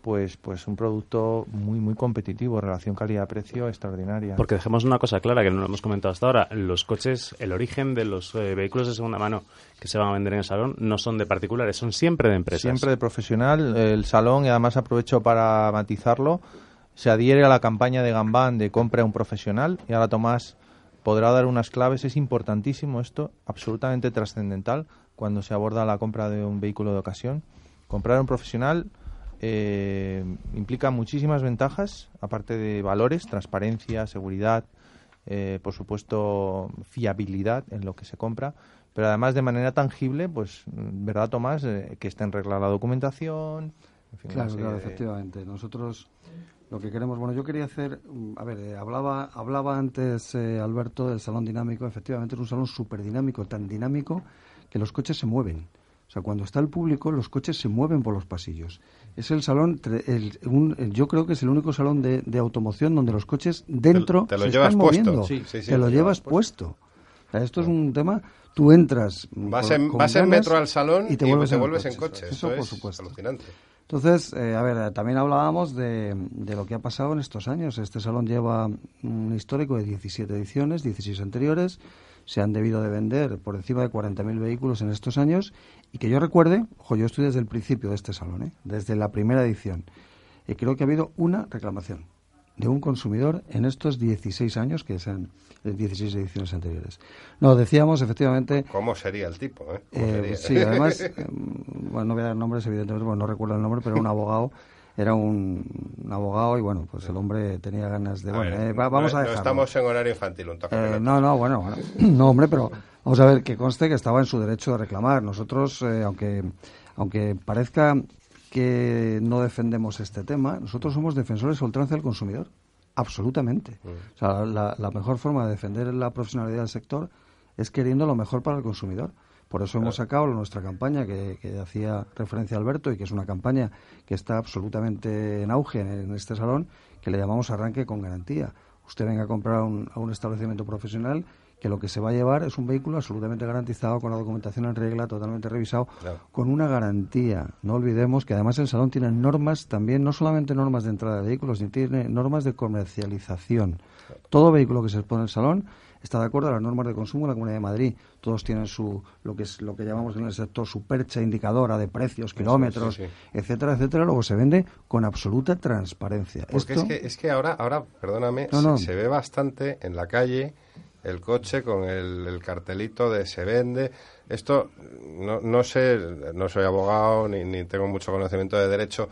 Speaker 4: pues pues un producto muy muy competitivo, relación calidad-precio extraordinaria.
Speaker 2: Porque dejemos una cosa clara que no lo hemos comentado hasta ahora. Los coches, el origen de los eh, vehículos de segunda mano que se van a vender en el salón no son de particulares, son siempre de empresas.
Speaker 4: Siempre de profesional. El salón, y además aprovecho para matizarlo, se adhiere a la campaña de Gambán de compra a un profesional. Y ahora Tomás podrá dar unas claves. Es importantísimo esto, absolutamente trascendental cuando se aborda la compra de un vehículo de ocasión. Comprar a un profesional eh, implica muchísimas ventajas, aparte de valores, transparencia, seguridad, eh, por supuesto, fiabilidad en lo que se compra, pero además de manera tangible, pues, ¿verdad, Tomás? Eh, que esté en regla la documentación. en fin,
Speaker 6: Claro, claro,
Speaker 4: de-
Speaker 6: efectivamente. Nosotros lo que queremos, bueno, yo quería hacer, mm, a ver, eh, hablaba, hablaba antes eh, Alberto del salón dinámico, efectivamente es un salón súper dinámico, tan dinámico que los coches se mueven. O sea, cuando está el público, los coches se mueven por los pasillos. Es el salón, el- un- el- yo creo que es el único salón de, de automoción donde los coches dentro
Speaker 1: te lo
Speaker 6: se
Speaker 1: llevas
Speaker 6: están
Speaker 1: puesto.
Speaker 6: moviendo.
Speaker 1: Sí, sí, sí,
Speaker 6: te lo
Speaker 1: te
Speaker 6: llevas puesto. O sea, esto es un tema, tú entras
Speaker 1: Vas,
Speaker 6: con-
Speaker 1: en,
Speaker 6: con
Speaker 1: vas en metro al salón
Speaker 6: y te vuelves, en, el
Speaker 1: en
Speaker 6: coche.
Speaker 1: coche.
Speaker 6: Eso, por
Speaker 1: es
Speaker 6: supuesto.
Speaker 1: alucinante.
Speaker 6: Entonces, eh, a ver, también hablábamos de, de lo que ha pasado en estos años. Este salón lleva un histórico de 17 ediciones, 16 anteriores. Se han debido de vender por encima de 40.000 vehículos en estos años. Y que yo recuerde, ojo, yo estoy desde el principio de este salón, ¿eh? desde la primera edición. Y creo que ha habido una reclamación de un consumidor en estos 16 años, que las 16 ediciones anteriores. No, decíamos efectivamente
Speaker 1: ¿Cómo sería el tipo? Eh? ¿Cómo
Speaker 6: eh,
Speaker 1: sería?
Speaker 6: sí, además, eh, bueno, no voy a dar nombres, evidentemente, porque no recuerdo el nombre, pero un abogado, era un, un abogado y bueno, pues el hombre tenía ganas de,
Speaker 1: A
Speaker 6: bueno,
Speaker 1: ver,
Speaker 6: eh, va- vamos
Speaker 1: no,
Speaker 6: a
Speaker 1: no
Speaker 6: dejarlo.
Speaker 1: estamos en horario infantil, un toque
Speaker 6: Eh, no, no, bueno, bueno, no, hombre, pero vamos a ver que conste que estaba en su derecho de reclamar. Nosotros, eh, aunque, aunque parezca que no defendemos este tema, nosotros somos defensores a ultranza del consumidor. Absolutamente. O sea, la, la mejor forma de defender la profesionalidad del sector es queriendo lo mejor para el consumidor. Por eso hemos sacado nuestra campaña que, que hacía referencia Alberto y que es una campaña que está absolutamente en auge en, en este salón, que le llamamos arranque con garantía. Usted venga a comprar a un, a un establecimiento profesional que lo que se va a llevar es un vehículo absolutamente garantizado, con la documentación en regla, totalmente revisado,
Speaker 1: Claro.
Speaker 6: con una garantía. No olvidemos que además el salón tiene normas también, no solamente normas de entrada de vehículos, sino tiene normas de comercialización. Todo vehículo que se expone en el salón está de acuerdo a las normas de consumo de la Comunidad de Madrid. Todos tienen su lo que es lo que llamamos en el sector su percha indicadora de precios, kilómetros,
Speaker 1: sí, sí.
Speaker 6: etcétera, etcétera. Luego se vende con absoluta transparencia.
Speaker 1: Porque
Speaker 6: Esto-
Speaker 1: es que, es que ahora, ahora perdóname,
Speaker 6: No,
Speaker 1: se-
Speaker 6: no.
Speaker 1: Se, ve bastante en la calle el coche con el, el cartelito de se vende. Esto, no, no sé, no soy abogado ni, ni tengo mucho conocimiento de derecho.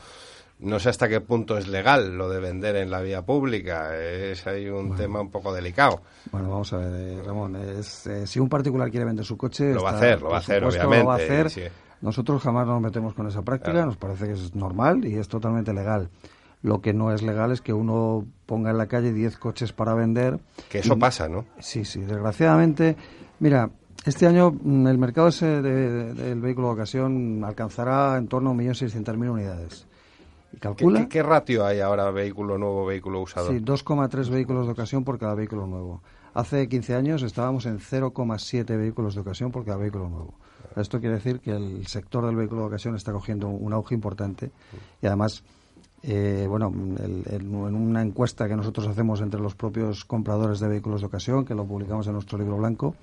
Speaker 1: No sé hasta qué punto es legal lo de vender en la vía pública. Es ahí un tema un poco delicado.
Speaker 6: Bueno, vamos a ver, eh, Ramón. Es, eh, si un particular quiere vender su coche,
Speaker 1: Lo va a hacer, lo va a hacer,
Speaker 6: supuesto,
Speaker 1: obviamente,
Speaker 6: Lo va a hacer.
Speaker 1: sí.
Speaker 6: Nosotros jamás nos metemos con esa práctica,
Speaker 1: Claro.
Speaker 6: nos parece que es normal y es totalmente legal. Lo que no es legal es que uno ponga en la calle 10 coches para vender.
Speaker 1: Que eso
Speaker 6: y-
Speaker 1: pasa, ¿no?
Speaker 6: Sí, sí, desgraciadamente. Mira, este año mm, el mercado ese de- de- del vehículo de ocasión alcanzará en torno a 1.600.000 unidades. Y
Speaker 1: ¿Qué,
Speaker 6: calcula.
Speaker 1: qué- qué ratio hay ahora vehículo nuevo, vehículo usado?
Speaker 6: Sí, 2,3 vehículos de ocasión por cada vehículo nuevo. Hace 15 años estábamos en 0,7 vehículos de ocasión por cada vehículo nuevo. Esto quiere decir que el sector del vehículo de ocasión está cogiendo un auge importante y además eh, bueno, el- el- en una encuesta que nosotros hacemos entre los propios compradores de vehículos de ocasión, que lo publicamos en nuestro libro blanco,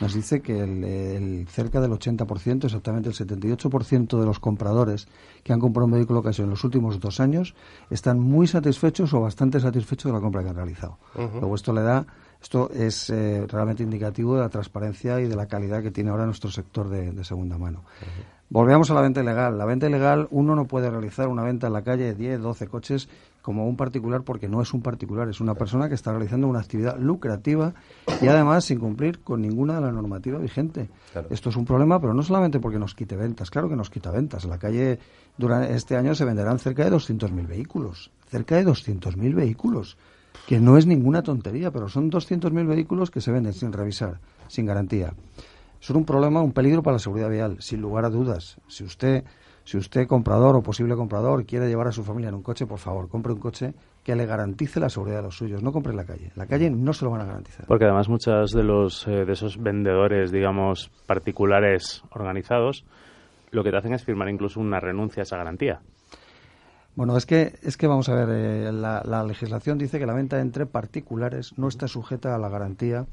Speaker 6: nos dice que el, el- cerca del 80%, exactamente el 78% de los compradores que han comprado un vehículo ocasión en los últimos dos años están muy satisfechos o bastante satisfechos de la compra que han realizado. Luego esto le da, esto es eh, realmente indicativo de la transparencia y de la calidad que tiene ahora nuestro sector de, de segunda mano. Volvemos a la venta ilegal. La venta ilegal, uno no puede realizar una venta en la calle de 10, 12 coches como un particular porque no es un particular, es una persona que está realizando una actividad lucrativa y además sin cumplir con ninguna de la normativa vigente.
Speaker 1: Claro.
Speaker 6: Esto es un problema, pero no solamente porque nos quite ventas, claro que nos quita ventas. En la calle durante este año se venderán cerca de 200.000 vehículos, cerca de 200.000 vehículos, que no es ninguna tontería, pero son 200.000 vehículos que se venden sin revisar, sin garantía son un problema, un peligro para la seguridad vial, sin lugar a dudas. Si usted, si usted comprador o posible comprador quiere llevar a su familia en un coche, por favor, compre un coche que le garantice la seguridad de los suyos. No compre en la calle. En la calle no se lo van a garantizar.
Speaker 2: Porque además muchos de los eh, de esos vendedores, digamos, particulares organizados, lo que te hacen es firmar incluso una renuncia a esa garantía.
Speaker 6: Bueno, es que, es que vamos a ver, eh, la, la legislación dice que la venta entre particulares no está sujeta a la garantía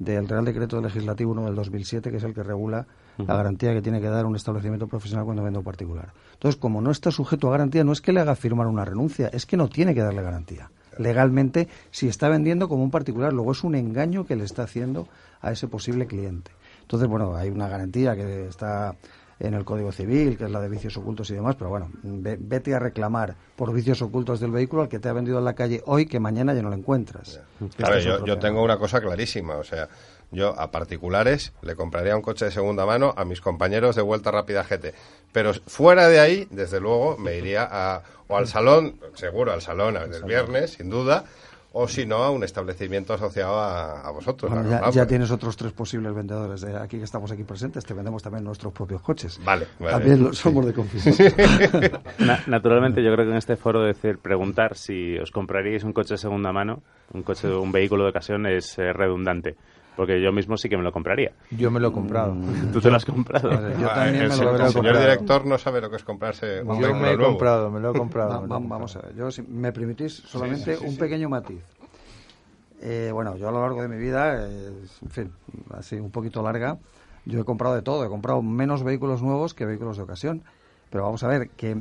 Speaker 6: del Real Decreto Legislativo 1 del 2007, que es el que regula la garantía que tiene que dar un establecimiento profesional cuando vende un particular. Entonces, como no está sujeto a garantía, no es que le haga firmar una renuncia, es que no tiene que darle garantía. Legalmente, si está vendiendo como un particular, luego es un engaño que le está haciendo a ese posible cliente. Entonces, bueno, hay una garantía que está en el Código Civil, que es la de vicios ocultos y demás, pero bueno, ve- vete a reclamar por vicios ocultos del vehículo al que te ha vendido en la calle hoy que mañana ya no lo encuentras. Este
Speaker 1: Claro, yo, yo tengo una cosa clarísima, o sea, yo a particulares le compraría un coche de segunda mano a mis compañeros de Vuelta Rápida GT, pero fuera de ahí, desde luego, me iría a, o al salón, seguro al salón el viernes, sin duda, o si no, a un establecimiento asociado a, a vosotros.
Speaker 6: Bueno,
Speaker 1: a
Speaker 6: ya, tienes otros tres posibles vendedores de aquí que estamos aquí presentes. Te vendemos también nuestros propios coches.
Speaker 1: Vale, vale.
Speaker 6: También lo
Speaker 1: Sí.
Speaker 6: somos de confianza.
Speaker 2: Na- naturalmente, yo creo que en este foro decir, preguntar si os compraríais un coche de segunda mano, un coche, un vehículo de ocasión es eh, redundante. Porque yo mismo sí que me lo compraría.
Speaker 4: Yo me lo he comprado.
Speaker 2: ¿Tú te lo has comprado?
Speaker 6: Yo también
Speaker 1: el,
Speaker 6: me lo
Speaker 1: el
Speaker 6: habré
Speaker 1: señor
Speaker 6: comprado.
Speaker 1: director no sabe lo que es comprarse un
Speaker 4: Yo
Speaker 1: vehículo
Speaker 4: me he
Speaker 1: nuevo.
Speaker 4: comprado, me lo he comprado.
Speaker 6: Va-
Speaker 4: me lo he
Speaker 6: va-
Speaker 4: comprado.
Speaker 6: vamos a ver, yo, si me permitís, solamente un pequeño matiz. Eh, bueno, yo a lo largo de mi vida, eh, en fin, así un poquito larga, yo he comprado de todo. He comprado menos vehículos nuevos que vehículos de ocasión. Pero vamos a ver, que,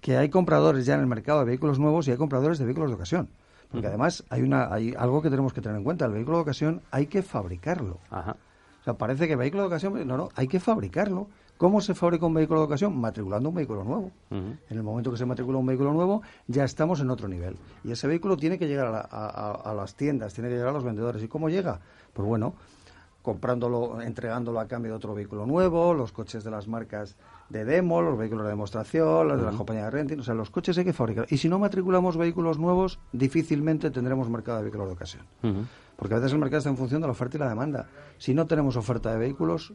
Speaker 6: que hay compradores ya en el mercado de vehículos nuevos y hay compradores de vehículos de ocasión. Porque además hay, una, hay algo que tenemos que tener en cuenta. El vehículo de ocasión hay que fabricarlo.
Speaker 2: Ajá.
Speaker 6: O sea, parece que vehículo de ocasión, no, no, hay que fabricarlo. ¿Cómo se fabrica un vehículo de ocasión? Matriculando un vehículo nuevo. En el momento que se matricula un vehículo nuevo, ya estamos en otro nivel. Y ese vehículo tiene que llegar a, la- a las tiendas, tiene que llegar a los vendedores. ¿Y cómo llega? Pues bueno, comprándolo, entregándolo a cambio de otro vehículo nuevo, los coches de las marcas de demo, los vehículos de demostración, los de la compañía de renting, o sea, los coches hay que fabricar. Y si no matriculamos vehículos nuevos, difícilmente tendremos mercado de vehículos de ocasión. Porque a veces el mercado está en función de la oferta y la demanda. Si no tenemos oferta de vehículos,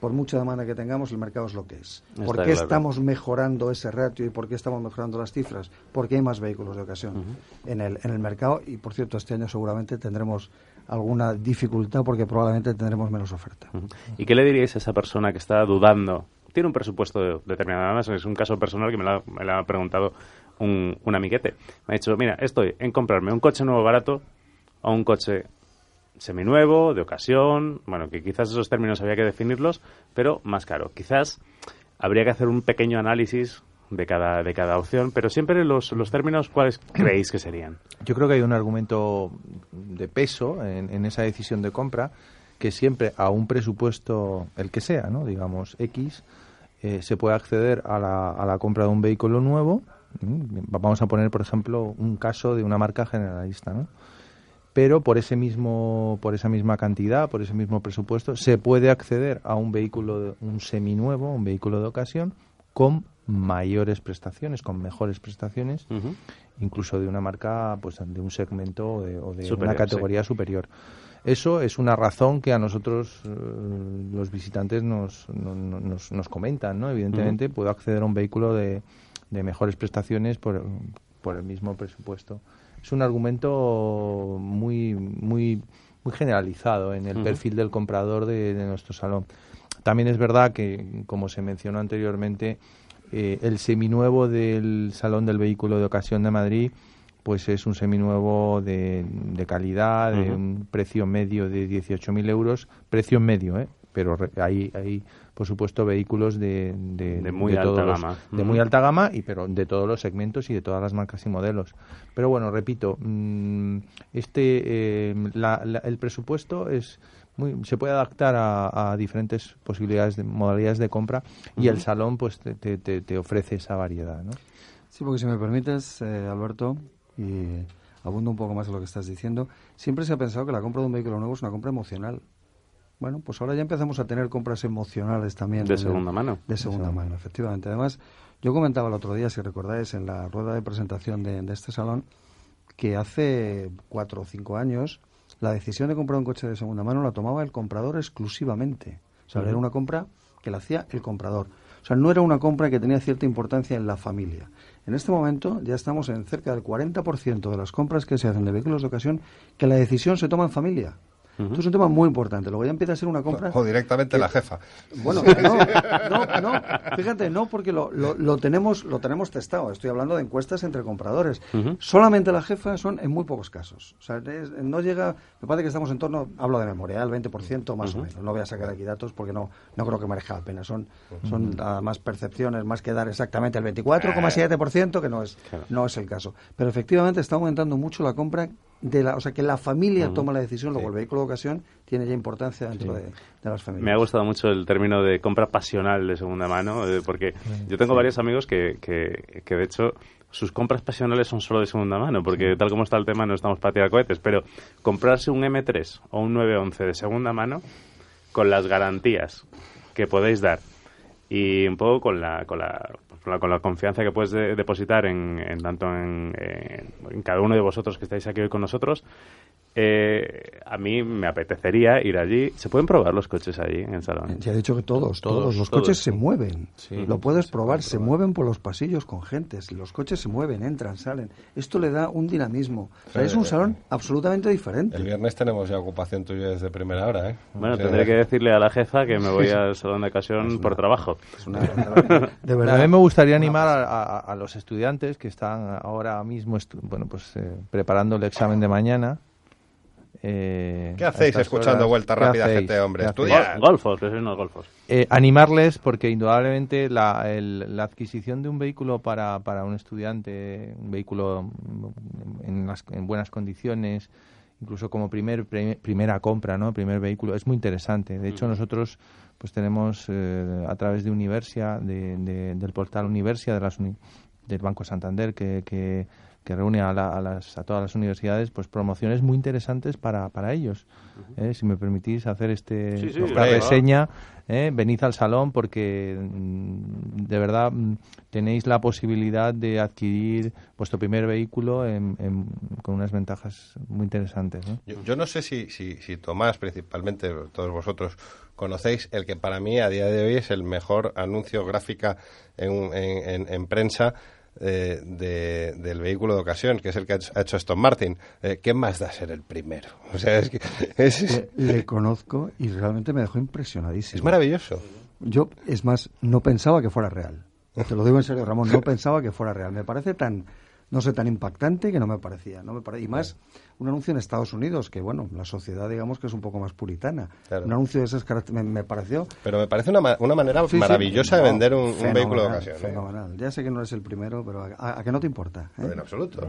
Speaker 6: por mucha demanda que tengamos, el mercado es lo que es.
Speaker 2: Está
Speaker 6: ¿Por qué
Speaker 2: claro.
Speaker 6: estamos mejorando ese ratio y por qué estamos mejorando las cifras? Porque hay más vehículos de ocasión en, el, en el mercado y, por cierto, este año seguramente tendremos alguna dificultad porque probablemente tendremos menos oferta.
Speaker 2: ¿Y qué le diríais a esa persona que está dudando? Tiene un presupuesto determinado, además es un caso personal que me lo ha, me lo ha preguntado un, un amiguete. Me ha dicho, mira, estoy en comprarme un coche nuevo barato o un coche seminuevo, de ocasión, bueno, que quizás esos términos había que definirlos, pero más caro. Quizás habría que hacer un pequeño análisis de cada, de cada opción, pero siempre los, los términos, ¿cuáles creéis que serían?
Speaker 4: Yo creo que hay un argumento de peso en, en esa decisión de compra que siempre a un presupuesto, el que sea, ¿no? digamos X, eh, se puede acceder a la, a la compra de un vehículo nuevo. ¿m? Vamos a poner, por ejemplo, un caso de una marca generalista, ¿no? Pero por ese mismo, por esa misma cantidad, por ese mismo presupuesto, se puede acceder a un vehículo, de- un seminuevo, un vehículo de ocasión, con mayores prestaciones, con mejores prestaciones, incluso de una marca pues de un segmento o de, o de
Speaker 2: Superior,
Speaker 4: una categoría superior. Eso es una razón que a nosotros eh, los visitantes nos, no- no- nos, nos comentan, ¿no? Evidentemente puedo acceder a un vehículo de, de mejores prestaciones por, por el mismo presupuesto. Es un argumento muy muy muy generalizado en el perfil del comprador de, de nuestro salón. También es verdad que, como se mencionó anteriormente, Eh, el seminuevo del Salón del Vehículo de Ocasión de Madrid pues es un seminuevo de, de calidad, de un precio medio de 18.000 euros, precio medio, ¿eh? pero re- hay, hay por supuesto vehículos de, de,
Speaker 2: De muy
Speaker 4: de
Speaker 2: alta
Speaker 4: todos los-
Speaker 2: gama.
Speaker 4: de muy alta gama y pero de todos los segmentos y de todas las marcas y modelos pero bueno repito mm, este eh, la- la- el presupuesto es muy, se puede adaptar a, a diferentes posibilidades de modalidades de compra y el salón pues te, te- te- te ofrece esa variedad ¿no?
Speaker 6: Sí, porque si me permites, eh, Alberto, y abundo un poco más en lo que estás diciendo, siempre se ha pensado que la compra de un vehículo nuevo es una compra emocional. Bueno, pues ahora ya empezamos a tener compras emocionales también.
Speaker 2: De
Speaker 6: el-
Speaker 2: segunda mano.
Speaker 6: De segunda mano, efectivamente. Además, yo comentaba el otro día, si recordáis, en la rueda de presentación de, de este salón, que hace cuatro o cinco años la decisión de comprar un coche de segunda mano la tomaba el comprador exclusivamente. O sea, era una compra que la hacía el comprador. O sea, no era una compra que tenía cierta importancia en la familia. En este momento ya estamos en cerca del 40% de las compras que se hacen de vehículos de ocasión que la decisión se toma en familia. Esto es un tema muy importante. Luego ya empieza a ser una compra...
Speaker 1: O directamente
Speaker 6: que-
Speaker 1: la jefa.
Speaker 6: bueno, no, no, no, fíjate, no, porque lo, lo, lo tenemos lo tenemos testado. Estoy hablando de encuestas entre compradores. Solamente la jefa son en muy pocos casos. O sea, es- no llega, me parece que estamos en torno, hablo de memoria, el 20% más o menos. No voy a sacar aquí datos porque no, no creo que merezca la pena. Son, son además percepciones más que dar exactamente el 24,7%, que no es, no es el caso. Pero efectivamente está aumentando mucho la compra de la, o sea, que la familia
Speaker 2: Ujú.
Speaker 6: toma la decisión, luego el vehículo de ocasión tiene ya importancia dentro de, de las familias.
Speaker 2: Me ha gustado mucho el término de compra pasional de segunda mano, eh, porque yo tengo
Speaker 6: Sí.
Speaker 2: varios amigos que, que, que, de hecho, sus compras pasionales son solo de segunda mano, porque tal como está el tema no estamos para tirar cohetes, pero comprarse un M3 o un 911 de segunda mano con las garantías que podéis dar y un poco con la, con la, con la, con la confianza que puedes de- depositar en, en tanto en, en cada uno de vosotros que estáis aquí hoy con nosotros, eh, a mí me apetecería ir allí. ¿Se pueden probar los coches allí en el salón?
Speaker 6: Ya he dicho que todos, todos,
Speaker 2: Todos,
Speaker 6: los
Speaker 2: todos.
Speaker 6: coches se mueven.
Speaker 2: Sí.
Speaker 6: Lo puedes probar, se mueven por los pasillos con gentes. Los coches se mueven, entran, salen. Esto le da un dinamismo. O sea, es un salón absolutamente diferente.
Speaker 1: El viernes tenemos ya ocupación tuya desde primera hora, ¿eh?
Speaker 2: Bueno,
Speaker 1: O sea,
Speaker 2: tendré que decirle a la jefa que me voy al salón de ocasión por trabajo.
Speaker 6: de
Speaker 4: A mí me gustaría animar a, a- a los estudiantes que están ahora mismo estu- bueno, pues, eh, preparando el examen de mañana. Eh,
Speaker 1: ¿Qué hacéis escuchando
Speaker 4: horas.
Speaker 1: Vuelta
Speaker 4: ¿Qué
Speaker 1: Rápida,
Speaker 4: hacéis?
Speaker 1: gente, hombre?
Speaker 2: Gol- Golfos, que sois unos golfos.
Speaker 4: Eh, animarles porque indudablemente la, el- la adquisición de un vehículo para, para un estudiante, un vehículo mm, en, las- en buenas condiciones, incluso como primer pre- primera compra, ¿no? Primer vehículo, es muy interesante. De hecho, nosotros pues tenemos eh, a través de Universia, de- de- del portal Universia de las uni- del Banco Santander, que, que, que reúne a, la- a las, a todas las universidades, pues promociones muy interesantes para, para ellos. ¿eh? Si me permitís hacer este,
Speaker 2: Sí, sí,
Speaker 4: esta reseña, ¿eh? venid al salón porque mm, de verdad mm, tenéis la posibilidad de adquirir vuestro primer vehículo en- en- con unas ventajas muy interesantes. ¿no?
Speaker 1: Yo, yo no sé si, si, si Tomás, principalmente, todos vosotros, conocéis el que para mí a día de hoy es el mejor anuncio gráfica en, en, en- en prensa eh, de- del vehículo de ocasión, que es el que ha hecho, Aston Martin. Eh, ¿Qué más da ser el primero? O sea, es que es,
Speaker 6: Le, le conozco y realmente me dejó impresionadísimo.
Speaker 1: es maravilloso.
Speaker 6: Yo, es más, no pensaba que fuera real. Te lo digo en serio, Ramón, no pensaba que fuera real. Me parece tan, no sé, tan impactante que no me parecía. No me pare- Y más, un anuncio en Estados Unidos, que bueno, la sociedad digamos que es un poco más puritana.
Speaker 1: Claro.
Speaker 6: Un anuncio de esas características me, me pareció...
Speaker 1: Pero me parece una, ma- una manera
Speaker 6: Sí, sí,
Speaker 1: maravillosa de vender un, vehículo de ocasión. ¿eh?
Speaker 6: Ya sé que no eres el primero, pero ¿a, a- a que no te importa? eh?
Speaker 1: En absoluto.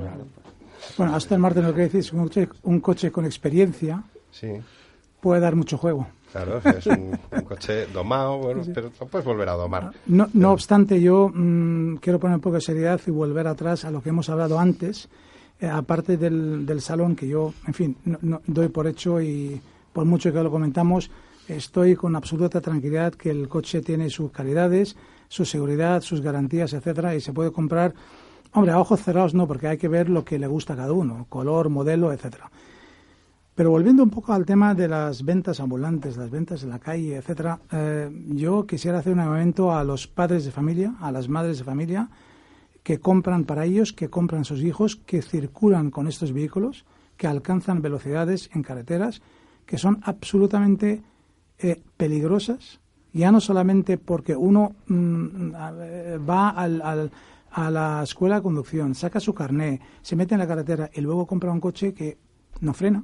Speaker 5: Bueno, Aston Martin lo que decís, un coche, un coche con experiencia
Speaker 1: Sí.
Speaker 5: puede dar mucho juego.
Speaker 1: Claro, es un, un coche domado, bueno, pero puedes volver a domar.
Speaker 5: No, no obstante, yo mm, quiero poner un poco de seriedad y volver atrás a lo que hemos hablado antes, eh, aparte del, del salón, que yo, en fin, no, no- doy por hecho y por mucho que lo comentamos, estoy con absoluta tranquilidad que el coche tiene sus calidades, su seguridad, sus garantías, etcétera, y se puede comprar, hombre, a ojos cerrados no, porque hay que ver lo que le gusta a cada uno, color, modelo, etcétera. Pero volviendo un poco al tema de las ventas ambulantes, las ventas en la calle, etcétera, eh, yo quisiera hacer un llamamiento a los padres de familia, a las madres de familia, que compran para ellos, que compran sus hijos, que circulan con estos vehículos, que alcanzan velocidades en carreteras que son absolutamente eh, peligrosas Ya no solamente porque uno mm, va al- al- a la escuela de conducción, saca su carné, se mete en la carretera y luego compra un coche que no frena,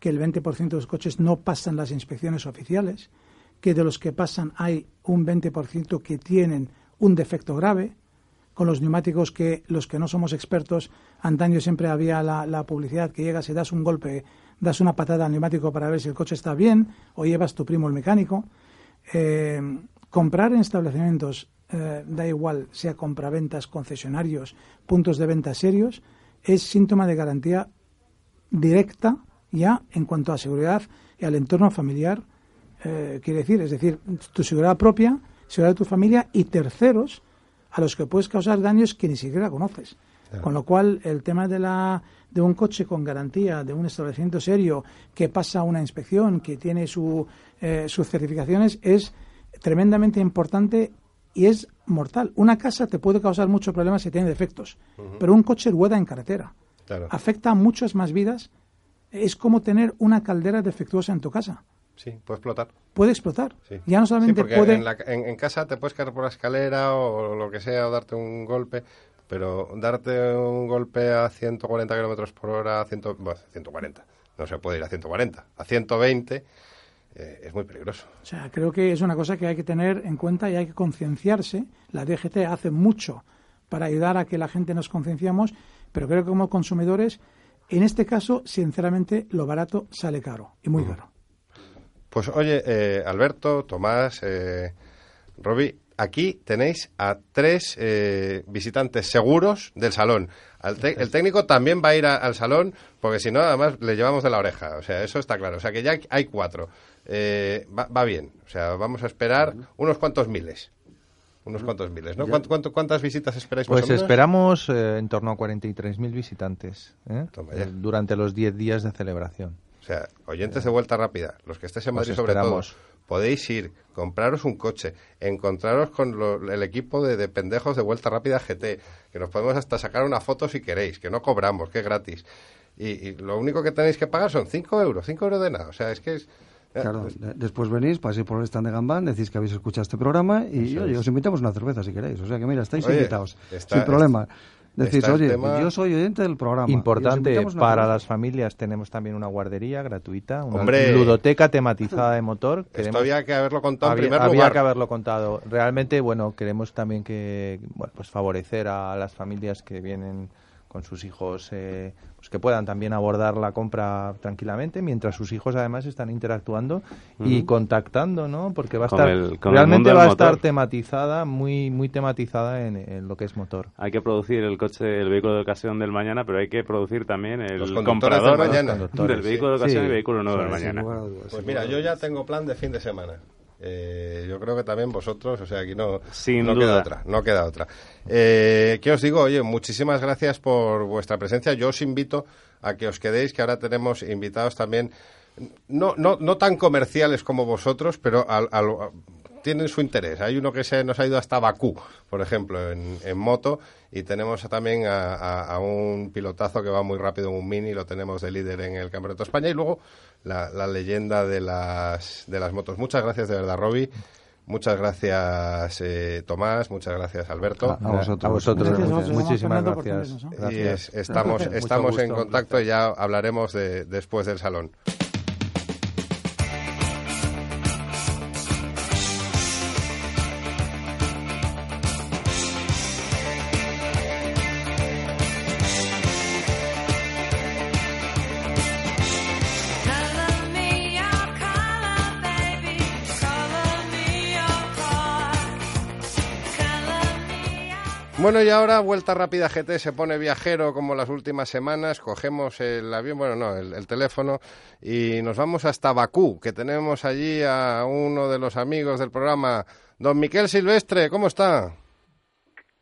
Speaker 5: que el 20% de los coches no pasan las inspecciones oficiales, que de los que pasan hay un 20% que tienen un defecto grave, con los neumáticos que los que no somos expertos, antaño siempre había la, publicidad que llegas y das un golpe, das una patada al neumático para ver si el coche está bien, o llevas tu primo el mecánico. Eh, comprar en establecimientos, eh, da igual, sea compraventas, concesionarios, puntos de venta serios, es síntoma de garantía directa ya en cuanto a seguridad y al entorno familiar, eh, quiere decir, es decir, tu seguridad propia, seguridad de tu familia y terceros a los que puedes causar daños que ni siquiera conoces. Con lo cual, el tema de, la, de un coche con garantía, de un establecimiento serio que pasa una inspección, que tiene su, eh, sus certificaciones, es tremendamente importante y es mortal. Una casa te puede causar muchos problemas si tiene defectos, pero un coche rueda en carretera.
Speaker 1: Claro.
Speaker 5: Afecta a muchas más vidas. Es como tener una caldera defectuosa en tu casa.
Speaker 1: Sí, puede explotar.
Speaker 5: Puede explotar.
Speaker 1: Sí.
Speaker 5: Ya no solamente
Speaker 1: porque
Speaker 5: puede...
Speaker 1: en, la- en- en casa te puedes caer por la escalera o lo que sea, o darte un golpe, pero darte un golpe a 140 kilómetros por hora, a 100, bueno, 140, no se puede ir a 140, a 120 eh, es muy peligroso.
Speaker 5: O sea, creo que es una cosa que hay que tener en cuenta y hay que concienciarse. La DGT hace mucho para ayudar a que la gente nos concienciamos, pero creo que como consumidores, en este caso, sinceramente, lo barato sale caro y muy caro.
Speaker 1: Pues oye, eh, Alberto, Tomás, eh, Roby, aquí tenéis a tres eh, visitantes seguros del salón. El técnico también va a ir a- al salón, porque si no, además le llevamos de la oreja. O sea, eso está claro. O sea, que ya hay- hay cuatro. Eh, va, va bien. O sea, vamos a esperar unos cuantos miles. Unos cuantos miles, ¿no? ¿Cuánto- cuánto- ¿Cuántas visitas esperáis más
Speaker 4: Pues
Speaker 1: o menos?
Speaker 4: esperamos eh, en torno a 43.000 visitantes ¿eh? Eh, durante los 10 días de celebración.
Speaker 1: O sea, oyentes de vuelta rápida, los que estéis en Madrid sobre todo, podéis ir, compraros un coche, encontraros con lo- el equipo de, de pendejos de vuelta rápida GT, que nos podemos hasta sacar una foto si queréis, que no cobramos, que es gratis. Y, y lo único que tenéis que pagar son 5 euros, 5 euros de nada. O sea, es que es...
Speaker 6: Claro, de- después venís, paséis por el stand de Gambán, decís que habéis escuchado este programa y oye,
Speaker 1: es.
Speaker 6: os invitamos una cerveza si queréis. O sea que mira, estáis
Speaker 1: Oye,
Speaker 6: invitados,
Speaker 1: está-
Speaker 6: sin problema. Decís, oye,
Speaker 1: tema-
Speaker 6: yo soy oyente del programa.
Speaker 4: Importante, para
Speaker 6: cerveza.
Speaker 4: las familias tenemos también una guardería gratuita, una
Speaker 1: Hombre.
Speaker 4: ludoteca tematizada de motor.
Speaker 1: Esto había que haberlo contado
Speaker 4: había,
Speaker 1: en primer
Speaker 4: había que haberlo contado. Realmente, bueno, queremos también que, bueno, pues favorecer a las familias que vienen con sus hijos, eh, pues que puedan también abordar la compra tranquilamente, mientras sus hijos además están interactuando y contactando, ¿no? Porque va a
Speaker 2: Con
Speaker 4: estar,
Speaker 2: el- con el
Speaker 4: realmente va a estar tematizada, muy, muy tematizada en, en lo que es motor.
Speaker 2: Hay que producir el coche, el vehículo de ocasión del mañana, pero hay que producir también el
Speaker 1: Los
Speaker 2: comprador
Speaker 1: del mañana.
Speaker 2: del vehículo de ocasión
Speaker 4: Sí.
Speaker 2: y vehículo nuevo
Speaker 6: Sí,
Speaker 2: del mañana.
Speaker 1: Pues mira, yo ya tengo plan de fin de semana. Eh, yo creo que también vosotros, o sea, aquí no,
Speaker 2: Sin
Speaker 1: no
Speaker 2: duda.
Speaker 1: queda otra, no queda otra. Eh, ¿Qué os digo? Oye, muchísimas gracias por vuestra presencia. Yo os invito a que os quedéis, que ahora tenemos invitados también, no, no, no tan comerciales como vosotros, pero al- al- tienen su interés. Hay uno que se nos ha ido hasta Bakú, por ejemplo, en, en moto, y tenemos también a, a- a un pilotazo que va muy rápido en un mini, lo tenemos de líder en el Campeonato de España, y luego la, la leyenda de las, de las motos. Muchas gracias de verdad, Roby. Muchas gracias, eh, Tomás. Muchas gracias, Alberto.
Speaker 6: A- a vosotros.
Speaker 4: A vosotros,
Speaker 5: Gracias
Speaker 4: muchísimas gracias.
Speaker 1: Y es- estamos, estamos en contacto y ya hablaremos de, después del salón. Bueno, y ahora Vuelta Rápida GT se pone viajero como las últimas semanas. Cogemos el avión, bueno, no, el, el teléfono y nos vamos hasta Bakú, que tenemos allí a uno de los amigos del programa, don Miquel Silvestre. ¿Cómo está?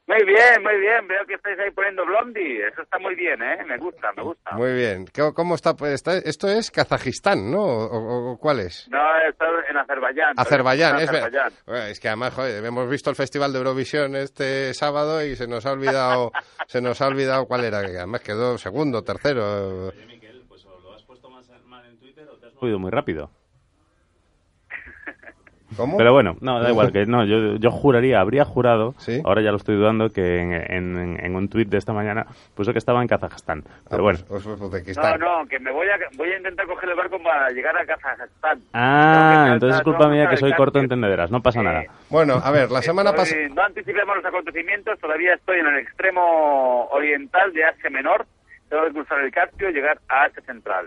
Speaker 9: Muy bien, muy bien. Veo que estáis ahí poniendo Blondie. Eso está muy bien, ¿eh? Me gusta, me gusta.
Speaker 1: Muy bien. ¿Qué- ¿Cómo está? Pues está- esto es Kazajistán, ¿no? ¿O, cuál es?
Speaker 9: No, he estado en Azerbaiyán.
Speaker 1: Azerbaiyán, es ver-
Speaker 9: Azerbaiyán.
Speaker 1: Bueno, Es que además, joder, hemos visto el Festival de Eurovisión este sábado y se nos ha olvidado, se nos ha olvidado cuál era, que además quedó segundo, tercero.
Speaker 2: Oye, Miquel, pues o lo has puesto más mal en Twitter o te has movido muy rápido.
Speaker 1: ¿Cómo?
Speaker 2: Pero bueno, no, da igual, que no, yo, yo juraría, habría jurado,
Speaker 1: ¿Sí?
Speaker 2: ahora ya lo estoy dudando, que en, en, en un tuit de esta mañana puso que estaba en Kazajstán. Pero
Speaker 1: Ah,
Speaker 2: bueno.
Speaker 1: pues- pues
Speaker 9: No,
Speaker 1: Uzbekistán.
Speaker 9: no, que me voy a, voy a intentar coger el barco para llegar a Kazajstán.
Speaker 2: Ah, entonces es culpa mía que soy corto
Speaker 9: cambio.
Speaker 2: entendederas, no pasa nada.
Speaker 1: Bueno, a ver, la semana pasada...
Speaker 9: No anticipemos los acontecimientos, todavía estoy en el extremo oriental de Asia Menor. Tengo que cruzar el Caspio y llegar a Asia Central.